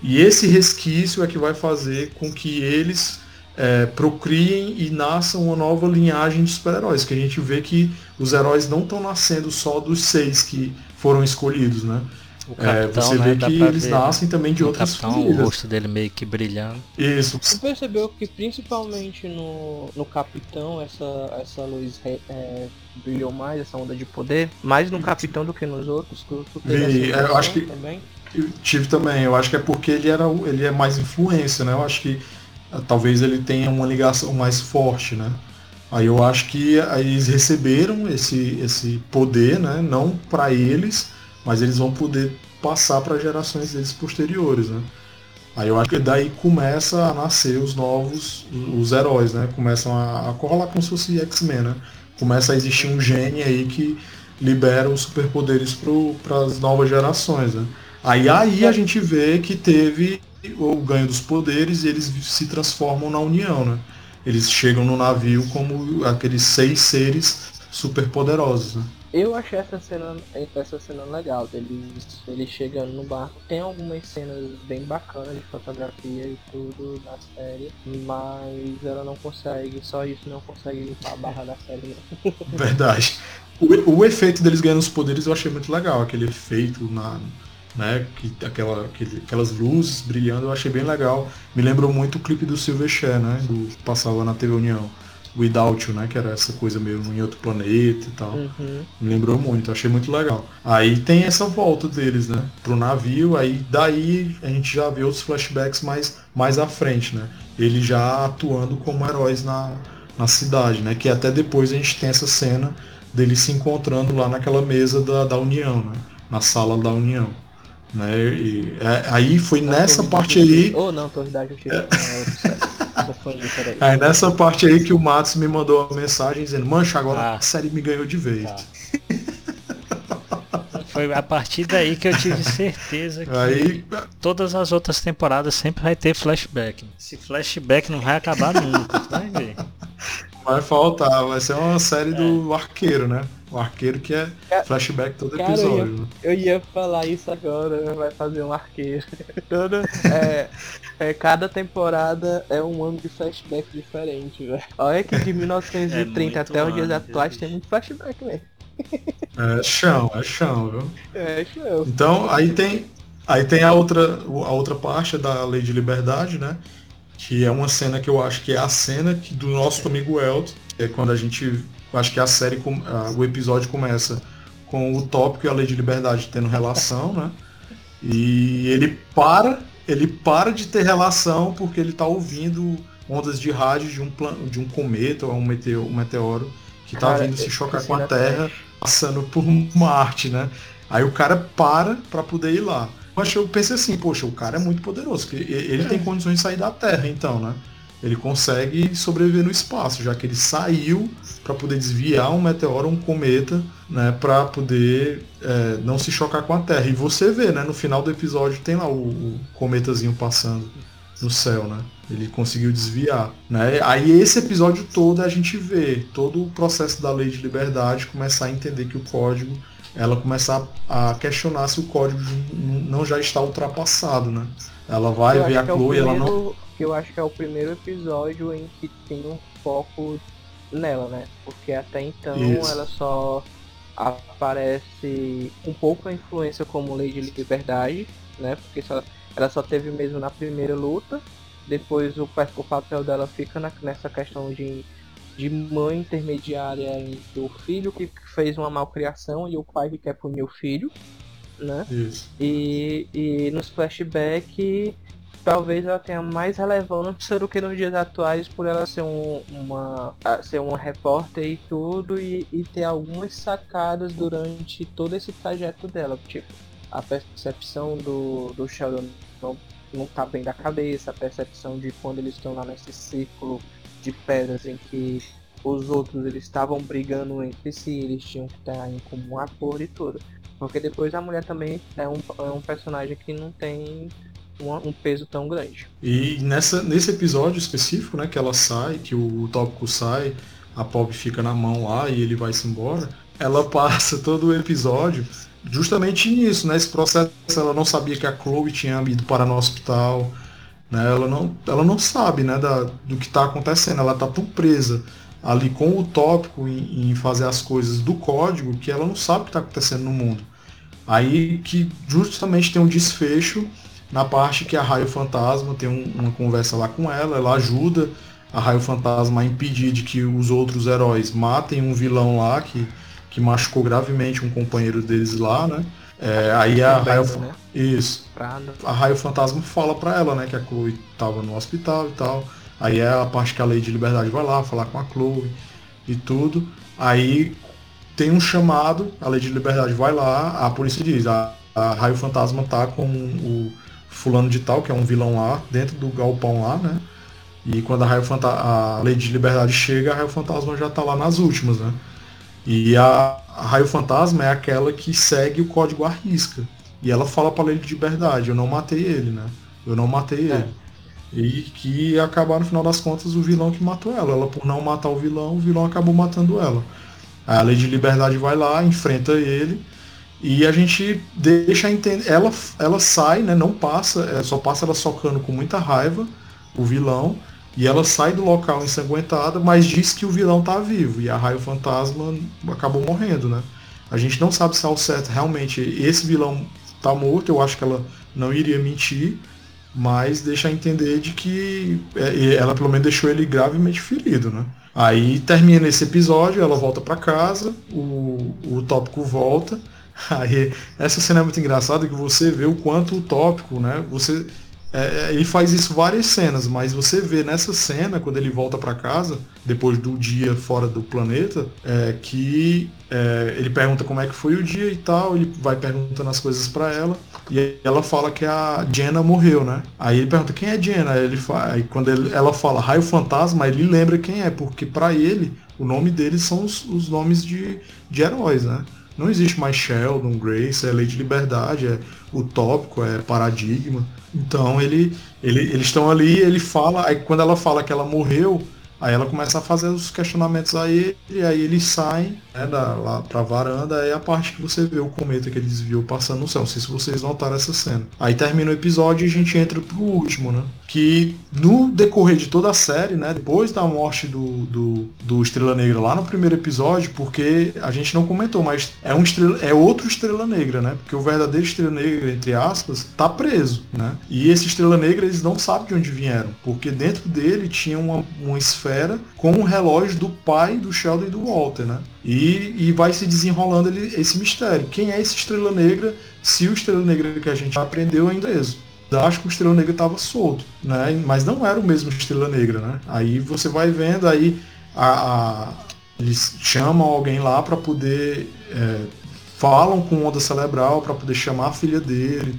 E esse resquício é que vai fazer com que eles é, procriem e nasçam uma nova linhagem de super-heróis, que a gente vê que os heróis não estão nascendo só dos seis que foram escolhidos, né? Capitão, é, você vê né, que eles ver, nascem também de outras capitão, famílias. O rosto dele meio que brilhando. Isso. Você percebeu que principalmente no, no Capitão essa, essa luz é, brilhou mais, essa onda de poder, mais no Capitão do que nos outros? Tu Vi, é, eu acho que também? Eu tive também, eu acho que é porque ele era ele é mais influência, né? Eu acho que eh, talvez ele tenha uma ligação mais forte, né? Aí eu acho que eles receberam esse, esse poder, né? Não para eles, mas eles vão poder passar para gerações deles posteriores, né? Aí eu acho que daí começa a nascer os novos, os heróis, né? Começam a, a corrolar como se fosse X-Men, né? Começa a existir um gene aí que libera os superpoderes para as novas gerações, né? Aí aí a gente vê que teve o ganho dos poderes e eles se transformam na união, né? Eles chegam no navio como aqueles seis seres superpoderosos, né? Eu achei essa cena, essa cena legal, eles chegando no barco. Tem algumas cenas bem bacanas de fotografia e tudo na série, mas ela não consegue, só isso não consegue limpar a barra da série. *laughs* Verdade. O, o efeito deles ganhando os poderes eu achei muito legal, aquele efeito na, né, que, aquela, aquele, aquelas luzes brilhando, eu achei bem legal. Me lembrou muito o clipe do Silverchair, né, do que passava na TV União. Without You, né? Que era essa coisa mesmo em outro planeta e tal. Uhum. Me lembrou muito, achei muito legal. Aí tem essa volta deles, né? Pro navio, aí daí a gente já vê os flashbacks mais, mais à frente, né? Eles já atuando como heróis na, na cidade, né? Que até depois a gente tem essa cena deles se encontrando lá naquela mesa da, da União, né? Na sala da União. Né? E, é, aí foi nessa parte aí. Oh não, Torre da Justiça. É. *laughs* Aí nessa parte aí que o Matos me mandou uma mensagem dizendo, mancha, agora ah. a série me ganhou de vez. Tá. Foi a partir daí que eu tive certeza que aí... todas as outras temporadas sempre vai ter flashback. Esse flashback não vai acabar nunca, vai ver. Vai faltar, vai ser uma série é. do arqueiro, né? O arqueiro que é flashback todo Cara, episódio. Eu ia, eu ia, falar isso agora, vai fazer um arqueiro. *laughs* Toda, é, é, cada temporada é um ano de flashback diferente, velho. Olha que de 1930 é até os dias atuais tem muito flashback, velho. É chão, é chão, viu? É chão. Então, aí tem, aí tem a outra, a outra parte da Lei de Liberdade, né? Que é uma cena que eu acho que é a cena que, do nosso amigo Elton, é quando a gente. Acho que a série, o episódio começa com o tópico e a Lei de Liberdade tendo relação, né? E ele para, ele para de ter relação porque ele está ouvindo ondas de rádio de um, plan, de um cometa ou um meteoro, um meteoro que está vindo se chocar com a Terra passando por Marte, né? Aí o cara para para poder ir lá. Eu pensei assim, poxa, o cara é muito poderoso, porque ele tem condições de sair da Terra, então, né? Ele consegue sobreviver no espaço, já que ele saiu para poder desviar um meteoro, um cometa, né, para poder é, não se chocar com a Terra. E você vê, né, no final do episódio tem lá o, o cometazinho passando no céu, né? Ele conseguiu desviar, né? Aí esse episódio todo a gente vê todo o processo da lei de liberdade começar a entender que o código, ela começar a questionar se o código não já está ultrapassado, né? Ela vai ver a é Chloe, é ela não eu acho que é o primeiro episódio em que tem um foco nela, né? Porque até então Isso. ela só aparece um pouco a influência como de liberdade, né? Porque só, ela só teve mesmo na primeira luta depois o, o papel dela fica na, nessa questão de, de mãe intermediária entre o filho que fez uma malcriação e o pai que quer punir o filho, né? Isso. E, e nos flashbacks talvez ela tenha mais relevância do que nos dias atuais por ela ser um, uma ser uma repórter e tudo e, e ter algumas sacadas durante todo esse trajeto dela, tipo a percepção do, do Sheldon não não tá bem da cabeça, a percepção de quando eles estão lá nesse círculo de pedras em que os outros eles estavam brigando entre si, eles tinham que estar em comum acordo e tudo. Porque depois a mulher também é um, é um personagem que não tem um, um, peso tão grande. E nessa, nesse episódio específico, né, que ela sai, que o, tópico sai, a Pop fica na mão lá e ele vai-se embora, ela passa *laughs* todo o episódio justamente nisso, nesse né? processo ela não sabia que a Chloe tinha ido para no hospital, né? Ela não, ela não sabe, né, da, do que está acontecendo, ela está tão presa ali com o tópico em, em, fazer as coisas do código que ela não sabe o que está acontecendo no mundo. Aí que justamente tem um desfecho na parte que a Raio Fantasma tem um, uma conversa lá com ela, ela ajuda a Raio Fantasma a impedir de que os outros heróis matem um vilão lá que que machucou gravemente um companheiro deles lá, né? É, aí a Raio, né? isso, a Raio Fantasma fala para ela, né, que a Chloe tava no hospital e tal. Aí é a parte que a Lei de Liberdade vai lá falar com a Chloe e tudo. Aí tem um chamado, a Lei de Liberdade vai lá, a polícia diz, a, a Raio Fantasma tá com o fulano de tal, que é um vilão lá, dentro do galpão lá, né? E quando a, Raio Fanta a Lei de Liberdade chega, a Raio Fantasma já tá lá nas últimas, né? E a, a Raio Fantasma é aquela que segue o código à risca. E ela fala para ele de verdade, eu não matei ele, né? Eu não matei é. ele. E que acabar no final das contas o vilão que matou ela. Ela por não matar o vilão, o vilão acabou matando ela. Aí a Lei de Liberdade vai lá, enfrenta ele. E a gente deixa entender. Ela, ela sai, né? Não passa, é, só passa ela socando com muita raiva o vilão. E ela sai do local ensanguentada, mas diz que o vilão tá vivo. E a Raio Fantasma acabou morrendo, né? A gente não sabe se ao certo realmente esse vilão tá morto. Eu acho que ela não iria mentir, mas deixa entender de que é, ela pelo menos deixou ele gravemente ferido, né? Aí termina esse episódio, ela volta para casa, o, o tópico volta. *laughs* Aí essa cena é muito engraçada que você vê o quanto o tópico, né? Você é, é, ele faz isso várias cenas, mas você vê nessa cena, quando ele volta para casa, depois do dia fora do planeta, é, que é, ele pergunta como é que foi o dia e tal, ele vai perguntando as coisas para ela, e ela fala que a Jenna morreu, né? Aí ele pergunta quem é Jenna, aí, ele fala, aí quando ele, ela fala raio fantasma, ele lembra quem é, porque para ele o nome deles são os, os nomes de, de heróis, né? Não existe mais Sheldon, Grace, é lei de liberdade, é utópico, é paradigma. Então ele, ele eles estão ali, ele fala, aí quando ela fala que ela morreu, Aí ela começa a fazer os questionamentos a ele, e aí eles saem né, da, lá pra varanda, é a parte que você vê o cometa que ele desviou passando no céu. Não sei se vocês notaram essa cena. Aí termina o episódio e a gente entra pro último, né? Que no decorrer de toda a série, né? Depois da morte do, do, do Estrela Negra lá no primeiro episódio, porque a gente não comentou, mas é um estrela, é outro Estrela Negra, né? Porque o verdadeiro Estrela Negra, entre aspas, tá preso, né? E esse Estrela Negra eles não sabem de onde vieram, porque dentro dele tinha uma, uma esfera com o um relógio do pai do Sheldon e do Walter, né? E, e vai se desenrolando ele, esse mistério. Quem é esse Estrela Negra? Se o Estrela Negra que a gente aprendeu ainda é preso. Acho que o Estrela Negra estava solto, né? Mas não era o mesmo Estrela Negra, né? Aí você vai vendo aí a, a eles chamam alguém lá para poder é, falam com onda cerebral para poder chamar a filha dele,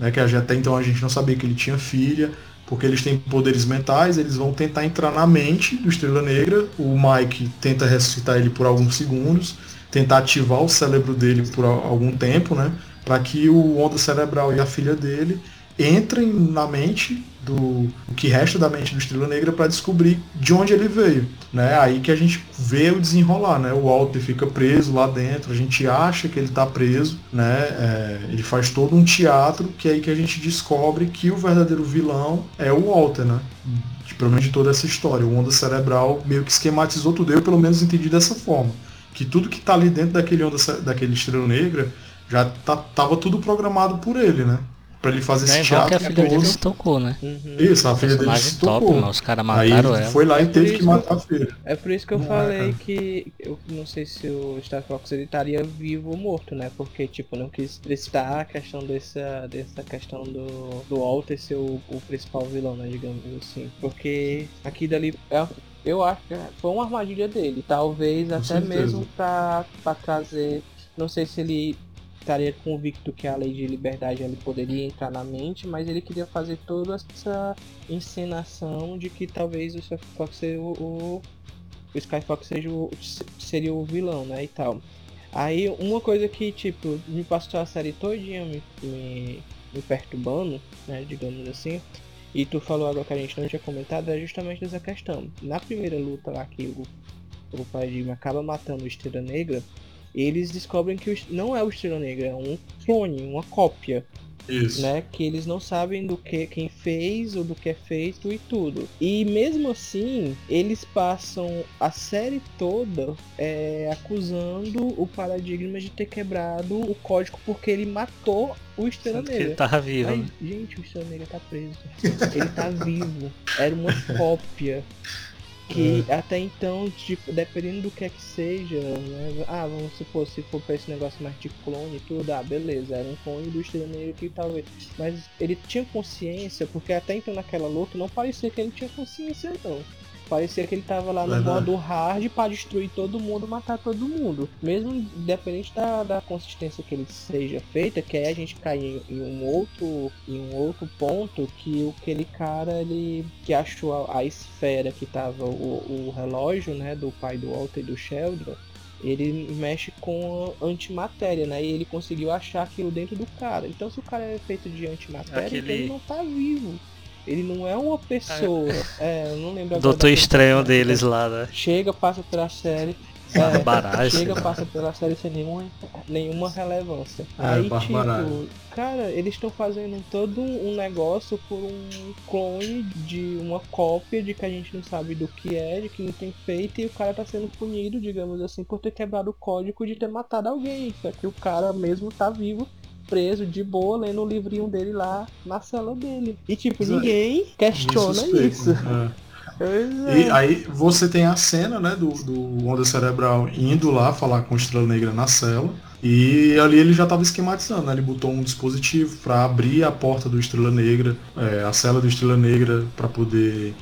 né? Que até então a gente não sabia que ele tinha filha porque eles têm poderes mentais, eles vão tentar entrar na mente do Estrela Negra. O Mike tenta ressuscitar ele por alguns segundos, tentar ativar o cérebro dele por algum tempo, né? Para que o onda cerebral e a filha dele entrem na mente do o que resta da mente do Estrela Negra para descobrir de onde ele veio, né? Aí que a gente vê o desenrolar, né? O Walter fica preso lá dentro, a gente acha que ele está preso, né? É, ele faz todo um teatro que é aí que a gente descobre que o verdadeiro vilão é o Walter, né? De, pelo menos de toda essa história, o onda cerebral meio que esquematizou tudo, eu pelo menos entendi dessa forma, que tudo que está ali dentro daquele onda daquele Estrela Negra já tá, tava tudo programado por ele, né? Pra ele fazer esse teatro. que a filha dele se tocou, né? Uhum. Isso, a filha dele se tocou. Top, os caras mataram Aí ela. foi lá e teve que matar a filha. É por isso que eu não falei é, que eu não sei se o Star Fox ele estaria vivo ou morto, né? Porque, tipo, não quis prestar a questão dessa, dessa questão do, do Walter ser o, o principal vilão, né? Digamos assim. Porque aqui dali é, eu acho que foi uma armadilha dele. Talvez Com até certeza. mesmo pra, pra trazer. Não sei se ele estaria convicto que a lei de liberdade ele poderia entrar na mente, mas ele queria fazer toda essa encenação de que talvez o Skyfox seja o, o, seja o, seria o vilão, né, e tal. Aí uma coisa que tipo me passou a série todinha me, me, me perturbando, né, digamos assim, e tu falou agora que a gente não tinha comentado, é justamente essa questão. Na primeira luta lá que o, o Paradigma acaba matando o Estrela Negra, eles descobrem que não é o Estrela Negra, é um clone, uma cópia. Isso. Né? Que eles não sabem do que quem fez ou do que é feito e tudo. E mesmo assim, eles passam a série toda é, acusando o paradigma de ter quebrado o código porque ele matou o Estrela Negra. Ele tava vivo. Ai, né? Gente, o Estrela Negra tá preso. ele tá vivo. Era uma *laughs* cópia que é. até então, tipo, dependendo do que é que seja, né? Ah, vamos supor, se for pra esse negócio mais de clone e tudo, ah, beleza, era um clone do Estrela Negra que talvez. Mas ele tinha consciência, porque até então naquela luta não parecia que ele tinha consciência não. Parecia que ele tava lá no modo hard para destruir todo mundo, matar todo mundo. Mesmo independente da, da consistência que ele seja feita, que aí a gente cai em, em, um outro em um outro ponto que o aquele cara ele que achou a, a esfera que tava o, o relógio, né, do pai do Walter e do Sheldon, ele mexe com antimatéria, né? E ele conseguiu achar aquilo dentro do cara. Então se o cara é feito de antimatéria, Aquele... então ele não tá vivo. Ele não é uma pessoa. É, eu não lembro agora. Doutor Estranho deles lá, né? Chega, passa pela série. *laughs* É, chega, passa pela série sem nenhuma, nenhuma relevância. É, Aí, tipo, cara, eles estão fazendo todo um negócio por um clone de uma cópia de que a gente não sabe do que é, de que não tem feito, e o cara tá sendo punido, digamos assim, por ter quebrado o código de ter matado alguém. Só que o cara mesmo tá vivo preso de boa lendo o livrinho dele lá na cela dele. E tipo, Exato. ninguém questiona isso. É. É. E aí você tem a cena, né, do, do Onda Cerebral indo lá falar com o Estrela Negra na cela. E ali ele já estava esquematizando, né? Ele botou um dispositivo para abrir a porta do Estrela Negra, é, a cela do Estrela Negra, para poder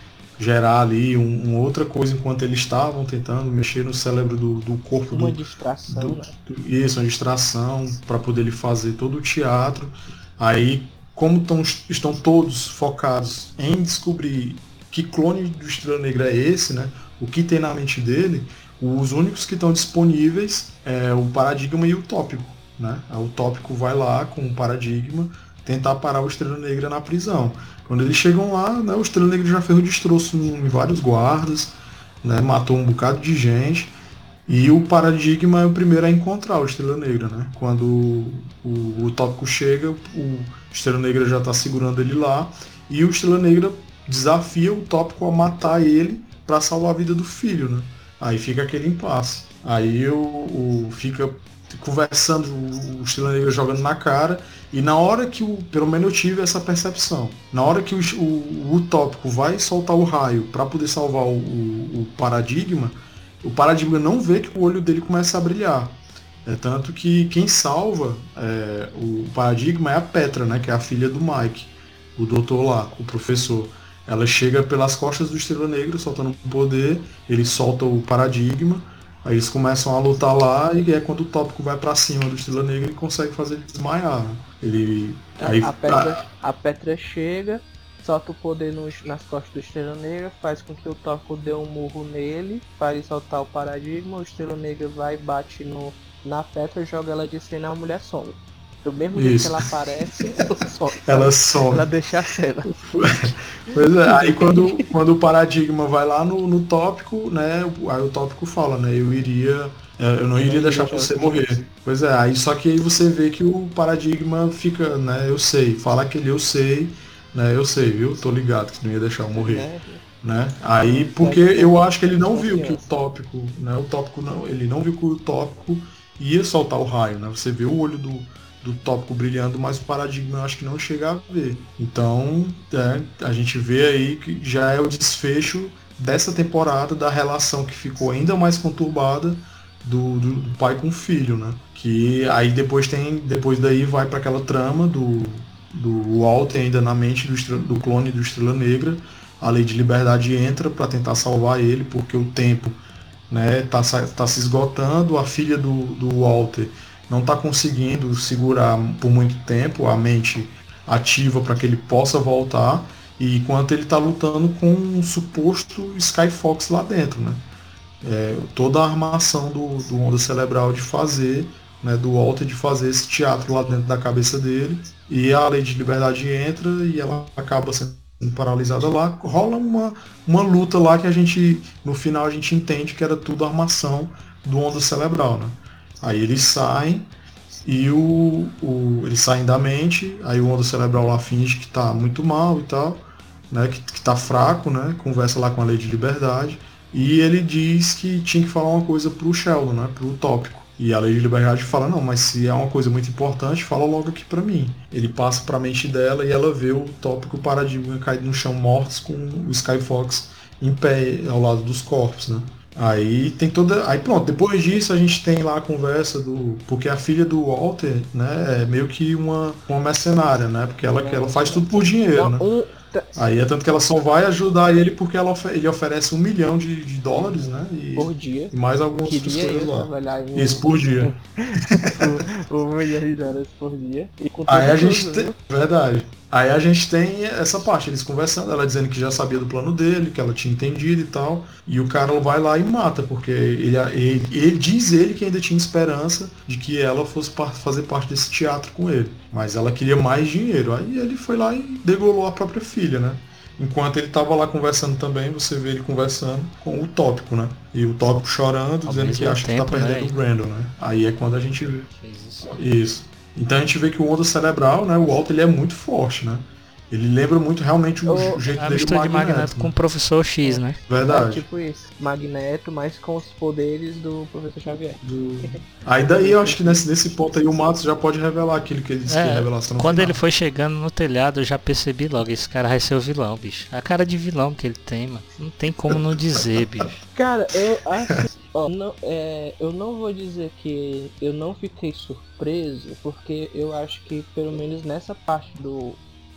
gerar ali um, um, outra coisa enquanto eles estavam tentando mexer no cérebro do, do corpo uma do, distração do, né? do, isso uma distração para poder ele fazer todo o teatro. Aí como tão, estão todos focados em descobrir que clone do Estrela Negra é esse né? O que tem na mente dele os únicos que estão disponíveis é o paradigma e o tópico né? O tópico vai lá com o paradigma tentar parar o Estrela Negra na prisão quando eles chegam lá, né, o Estrela Negra já fez o destroço em vários guardas. né? Matou um bocado de gente. E o paradigma é o primeiro a encontrar o Estrela Negra, né? Quando o, o, o tópico chega, o Estrela Negra já está segurando ele lá e o Estrela Negra desafia o tópico a matar ele para salvar a vida do filho, né? Aí fica aquele impasse. Aí o, o fica conversando, o Estrela Negra jogando na cara, e na hora que o. Pelo menos eu tive essa percepção. Na hora que o, o, o tópico vai soltar o raio para poder salvar o, o, paradigma, o paradigma não vê que o olho dele começa a brilhar. É tanto que quem salva é, o paradigma é a Petra, né? Que é a filha do Mike, o doutor lá, o professor. Ela chega pelas costas do Estrela Negra, soltando poder, ele solta o paradigma, aí eles começam a lutar lá e é quando o tópico vai para cima do Estrela Negra e consegue fazer ele desmaiar. Ele. Aí, a, Petra, a Petra chega, solta o poder nos, nas costas do Estrela Negra, faz com que o tópico dê um murro nele, para ele soltar o paradigma, o Estrela Negra vai, bate no, na Petra, joga ela de cena a mulher some. Do mesmo jeito que ela aparece, *laughs* ela some. Ela some. Ela deixa a cena. *laughs* pois é, aí quando, quando o paradigma vai lá no, no tópico, né? Aí o tópico fala, né? Eu iria. É, eu não iria deixar você morrer. Pois é, aí só que aí você vê que o paradigma fica, né? Eu sei. Fala aquele eu sei, né? Eu sei, viu? Tô ligado que não ia deixar eu morrer. É. Né? Aí porque eu acho que ele não viu que o tópico, né? O tópico não, ele não viu que o tópico ia soltar o raio, né? Você vê o olho do, do tópico brilhando, mas o paradigma eu acho que não chega a ver. Então, é, a gente vê aí que já é o desfecho dessa temporada da relação que ficou ainda mais conturbada do, do, do pai com o filho, né? Que aí depois tem, depois daí vai para aquela trama do, do Walter ainda na mente do, do clone do Estrela Negra. A lei de liberdade entra para tentar salvar ele, porque o tempo né, tá, tá se esgotando. A filha do, do Walter não está conseguindo segurar por muito tempo a mente ativa para que ele possa voltar, e enquanto ele está lutando com um suposto Skyfox lá dentro, né? É, toda a armação do, do onda cerebral de fazer, né, do Walter de fazer esse teatro lá dentro da cabeça dele, e a lei de liberdade entra e ela acaba sendo paralisada lá, rola uma, uma luta lá que a gente, no final a gente entende que era tudo armação do onda cerebral, né? Aí eles saem e o, o, eles saem da mente, aí o onda cerebral lá finge que tá muito mal e tal, né? Que, tá fraco, né? Conversa lá com a lei de liberdade. E ele diz que tinha que falar uma coisa pro Sheldon, né? Pro tópico. E a lei de liberdade fala, não, mas se é uma coisa muito importante, fala logo aqui para mim. Ele passa para mente dela e ela vê o tópico paradigma caído no chão mortos com o Skyfox em pé ao lado dos corpos, né? Aí tem toda. Aí pronto, depois disso a gente tem lá a conversa do. Porque a filha do Walter, né, é meio que uma, uma mercenária, né? Porque ela, ela faz tudo por dinheiro, né? Aí é tanto que ela só vai ajudar ele porque ela, ele oferece um milhão de, de dólares, né? E, por dia. E mais alguns coisas lá. Isso, por dia. *laughs* um milhão de dólares por dia. Aí a gente tem. Verdade. Aí a gente tem essa parte, eles conversando, ela dizendo que já sabia do plano dele, que ela tinha entendido e tal. E o cara vai lá e mata, porque ele, ele, ele diz ele que ainda tinha esperança de que ela fosse fazer parte desse teatro com ele. Mas ela queria mais dinheiro. Aí ele foi lá e degolou a própria filha, né? Enquanto ele estava lá conversando também, você vê ele conversando com o tópico, né? E o tópico chorando, Ao dizendo que acha tempo, que tá perdendo né? o Brandon, né? Aí é quando a gente vê. Isso. Então a gente vê que o onda cerebral, né, o Walter, ele é muito forte, né? Ele lembra muito realmente o, o jeito a dele de Magneto, Magneto com o professor X, né? Verdade. É tipo isso, Magneto, mas com os poderes do professor Xavier. Do... Aí daí eu acho que nesse, nesse ponto aí o Matos já pode revelar aquilo que ele disse é, que é revelação Quando final. ele foi chegando no telhado, eu já percebi logo, esse cara vai ser o vilão, bicho. A cara de vilão que ele tem, mano. Não tem como não dizer, bicho. *laughs* Cara, eu acho Ó, não, é, eu não vou dizer que eu não fiquei surpreso, porque eu acho que pelo menos nessa parte do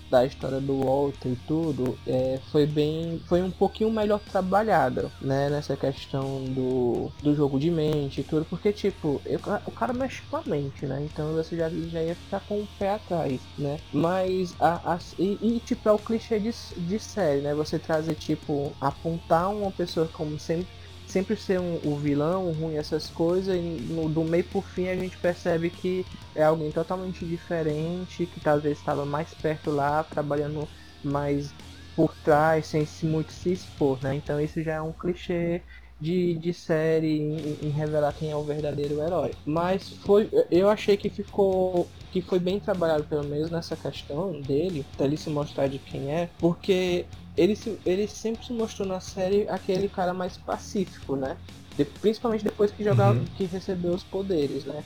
da história do Walter e tudo, é, foi bem, foi um pouquinho melhor trabalhada, né, nessa questão do, do jogo de mente e tudo, porque tipo, eu, o cara mexe com a mente, né, então você já, já ia ficar com o pé atrás, né, mas a, a e, e, tipo é o clichê de, de série, né, você trazer tipo apontar uma pessoa como sempre sempre ser um, o vilão, ruim, essas coisas, e no, do meio por fim a gente percebe que é alguém totalmente diferente, que talvez estava mais perto lá, trabalhando mais por trás sem se muito se expor, né? Então isso já é um clichê de, de série em, em, revelar quem é o verdadeiro herói. Mas foi, eu achei que ficou que foi bem trabalhado pelo menos nessa questão dele, dele se mostrar de quem é, porque ele, se, ele sempre se mostrou na série aquele cara mais pacífico, né? De, principalmente depois que jogava, uhum. que recebeu os poderes, né?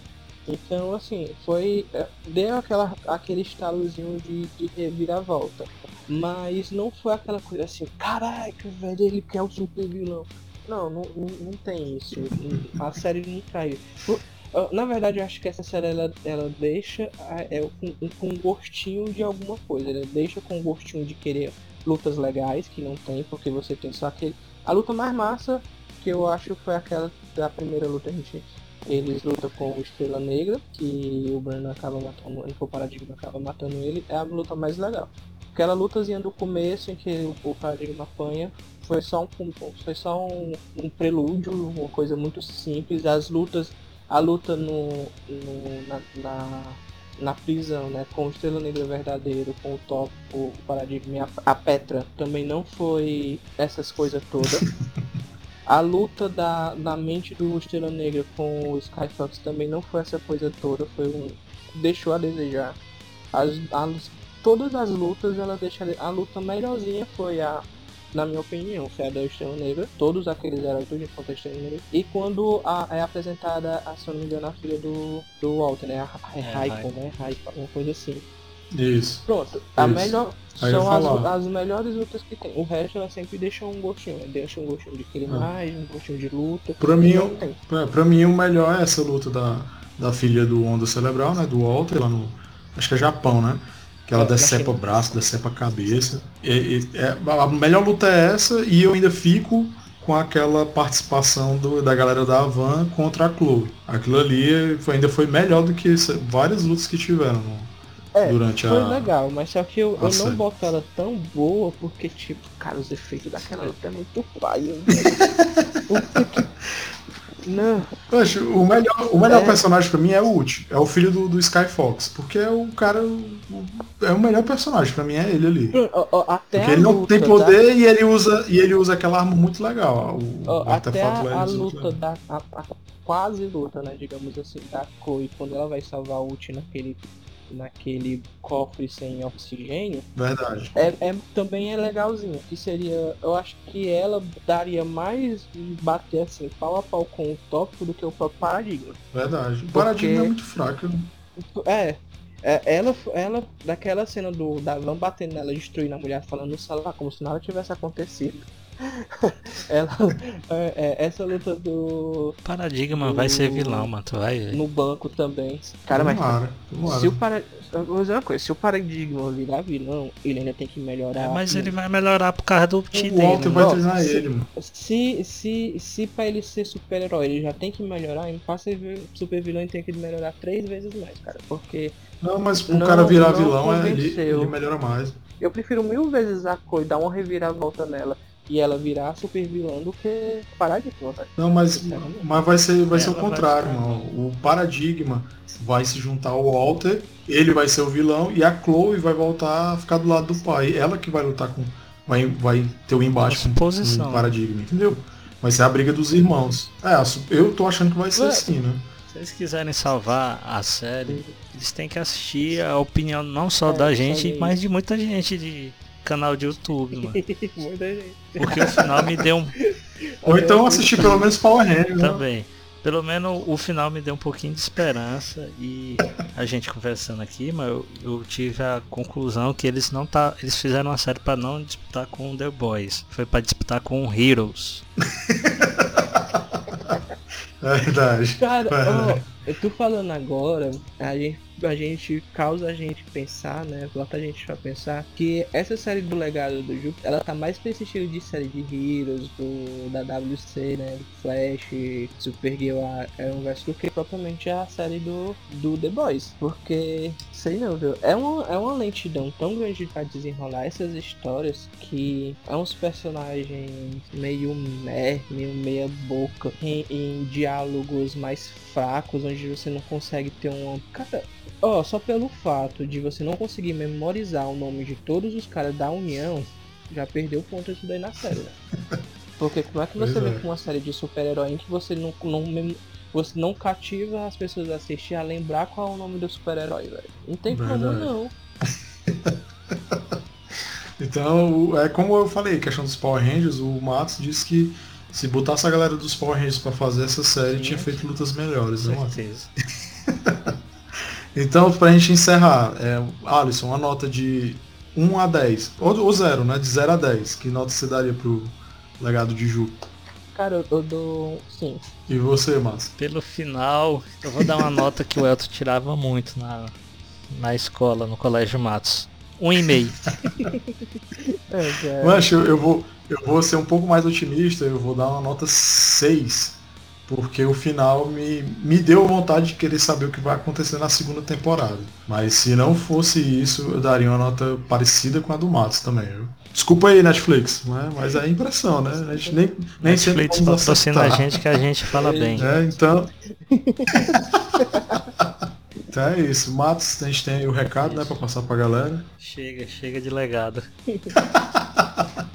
Então, assim, foi. É, deu aquela, aquele estalozinho de, de reviravolta. Mas não foi aquela coisa assim, caraca, velho, ele quer o super vilão. Não, não, não, tem isso. A série não caiu. Na verdade, eu acho que essa série ela, ela deixa é, com, com gostinho de alguma coisa. Ela deixa com gostinho de querer lutas legais, que não tem, porque você tem só aquele. A luta mais massa, que eu acho foi aquela da primeira luta, a gente. Eles lutam com o Estrela Negra, que o Brandon acaba matando, ele for paradigma acaba matando ele, é a luta mais legal. Aquela lutazinha do começo em que o paradigma apanha foi só um, foi só um, um prelúdio, uma coisa muito simples. As lutas, a luta no, no na, na, na, prisão, né, com o Estrela Negra verdadeiro, com o Top, o Paradigma, a, a Petra, também não foi essas coisas todas. *laughs* A luta da, da mente do Estrela Negra com o Skyfox também não foi essa coisa toda, foi um. deixou a desejar. As, as, todas as lutas ela deixa. A luta melhorzinha foi a. Na minha opinião, foi a da Estrela Negra. Todos aqueles eram tudo contra a Estrela Negra. E quando a, é apresentada, a, se não me engano, a filha do, do Walter, né? A, é, é Raiko, né? Raiko, uma coisa assim. Isso. Pronto. A Isso. melhor. Aí são as, as melhores lutas que tem. O resto ela sempre deixa um gostinho. Deixa um gostinho de querer ah. mais, um gostinho de luta. Pra mim, pra, pra, mim o melhor é essa luta da, da filha do Onda Cerebral, né? Do Walter, lá no. Acho que é Japão, né? Que ela é, decepa o braço, decepa a cabeça. E, e, é, a melhor luta é essa e eu ainda fico com aquela participação do, da galera da Avan contra a Chloe. Aquilo ali foi, ainda foi melhor do que várias lutas que tiveram é, durante foi a. Foi legal, mas só que eu, eu não boto ela tão boa porque, tipo, cara, os efeitos daquela luta é muito paia. *laughs* não. Poxa, o melhor, o melhor é... personagem pra mim é o Ult, é o filho do, do Sky Fox, porque é o cara. É o melhor personagem, pra mim é ele ali. Até porque ele não tem poder tá? e ele usa e ele usa aquela arma muito legal. O, até a, a luta da. A, a, quase luta, né? Digamos assim, da Koi, quando ela vai salvar o Ult naquele naquele cofre sem oxigênio. Verdade. É, é, também é legalzinho. Que seria. Eu acho que ela daria mais bater assim, pau a pau com o tópico do que o próprio paradigma. Verdade. O paradigma é muito fraco. É. É, ela, ela, daquela cena do da Van batendo nela, destruindo a mulher, falando no celular como se nada tivesse acontecido. Ela, é, é, essa luta do. Paradigma do, vai ser vilão, mano. Tu vai. No banco também. Cara, tomara, mas. Tomara. Se o para... Vou dizer uma coisa, se o paradigma virar vilão, ele ainda tem que melhorar. É, mas ele vai melhorar por causa do T dele. O vai treinar ele, mano. Se, se, se pra ele ser super-herói ele já tem que melhorar, em passa super vilão ele tem que melhorar três vezes mais, cara. Porque. Não, mas pro cara virar vilão, é, ele, ele melhora mais. Eu prefiro mil vezes a Koi dar uma reviravolta nela e ela virar super vilã do que paradigma. Não, mas, mas vai ser, vai ser o contrário, mano. O paradigma vai se juntar ao Walter, ele vai ser o vilão e a Chloe vai voltar a ficar do lado do pai. Ela que vai lutar com. Vai, vai ter o embate com, com o paradigma, entendeu? Vai ser a briga dos irmãos. É, eu tô achando que vai ser assim, né? Se eles quiserem salvar a série, eles têm que assistir a opinião não só é, da gente, mas de muita gente de canal de YouTube, mano. *laughs* Porque o final me deu um. Ou então assistir pelo menos Power Rangers. Né? Também. Pelo menos o final me deu um pouquinho de esperança e a gente conversando aqui, mas eu, eu tive a conclusão que eles não tá, eles fizeram uma série para não disputar com The Boys, foi para disputar com Heroes. É *laughs* verdade. Cara, ó, eu tô falando agora, a gente a gente causa a gente pensar, né? Bota a gente pra pensar que essa série do legado do Júpiter, ela tá mais pra esse estilo de série de Heroes, do, da WC, né? Flash, Supergirl, Arrowverse, do que propriamente a série do, do The Boys. Porque, sei não, viu? É uma, é uma lentidão tão grande pra desenrolar essas histórias que é uns personagens meio meh, meio meia boca, em, em diálogos mais fracos, onde você não consegue ter uma. Cara, Ó, oh, só pelo fato de você não conseguir memorizar o nome de todos os caras da União, já perdeu ponto isso daí na série, né? *laughs* Porque como é que você vê é. com uma série de super-herói em que você não, não, você não cativa as pessoas a assistir a lembrar qual é o nome do super-herói, velho? Não tem Verdade. como não. *laughs* então, é como eu falei, questão dos Power Rangers, o Matos disse que se botasse a galera dos Power Rangers pra fazer essa série, Sim. tinha feito lutas melhores, não é? certeza. *laughs* então, pra gente encerrar, é, Alisson, uma nota de 1 a 10, ou, ou 0, né? De 0 a 10, que nota você daria pro legado de Ju? Cara, eu, eu dou 5. E você, Márcio? Pelo final, eu vou dar uma nota que o Elton tirava muito na, na escola, no Colégio Matos. Um e meio. *laughs* é, Mancho, eu, eu, vou, eu vou ser um pouco mais otimista, eu vou dar uma nota 6. Porque o final me, me deu vontade de querer saber o que vai acontecer na segunda temporada. Mas se não fosse isso, eu daria uma nota parecida com a do Matos também. Viu? Desculpa aí, Netflix, né? mas é impressão, né? A gente nem, nem Netflix sempre patrocina a gente que a gente fala bem. É, então. *laughs* Então é isso. Matos, a gente tem o recado, isso. né, pra passar pra galera. Chega, chega de legado. *laughs*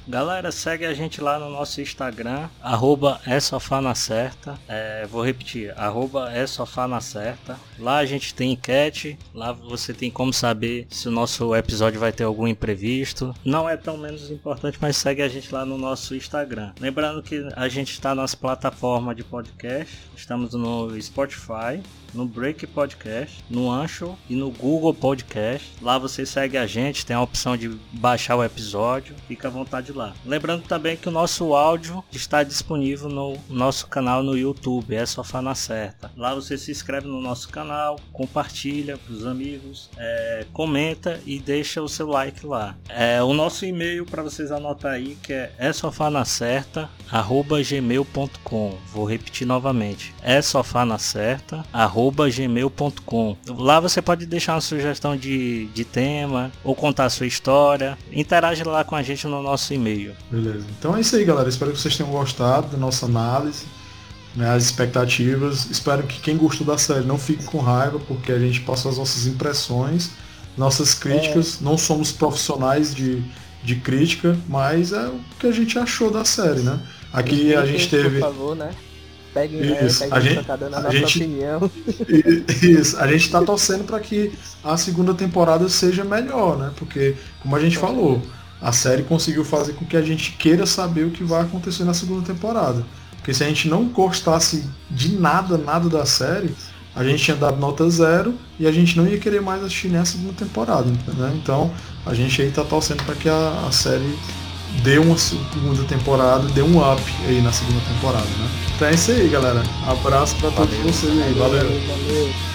Galera, segue a gente lá no nosso Instagram, arroba é sofá na certa. É, vou repetir, arroba é sofá na certa. Lá a gente tem enquete, lá você tem como saber se o nosso episódio vai ter algum imprevisto. Não é tão menos importante, mas segue a gente lá no nosso Instagram. Lembrando que a gente está nas plataformas de podcast, estamos no Spotify, no Break Podcast, no Ancho e no Google Podcast. Lá você segue a gente, tem a opção de baixar o episódio, fica à vontade lá. Lembrando também que o nosso áudio está disponível no nosso canal no YouTube, é só na certa. Lá você se inscreve no nosso canal, compartilha para os amigos, é, comenta e deixa o seu like lá. É, o nosso e-mail para vocês anotar aí que é é certa gmail.com. Vou repetir novamente, é certa gmail.com. Lá você pode deixar uma sugestão de, de tema ou contar a sua história. Interage lá com a gente no nosso e-mail. Beleza. Então é isso aí, galera. Espero que vocês tenham gostado da nossa análise, né, as expectativas. Espero que quem gostou da série não fique com raiva, porque a gente passa as nossas impressões, nossas críticas. É. Não somos profissionais de, de crítica, mas é o que a gente achou da série, né? Aqui a gente teve. Por favor, né? Peguem isso. a gente, nossa gente, opinião. Isso, a gente está torcendo para que a segunda temporada seja melhor, né? Porque, como a gente falou, a série conseguiu fazer com que a gente queira saber o que vai acontecer na segunda temporada. Porque se a gente não gostasse de nada, nada da série, a gente tinha dado nota zero e a gente não ia querer mais assistir nessa segunda temporada, né? Então a gente aí tá torcendo para que a, a série dê uma segunda temporada, dê um up aí na segunda temporada, né? Então é isso aí, galera. Abraço para todos vocês aí. Valeu. valeu.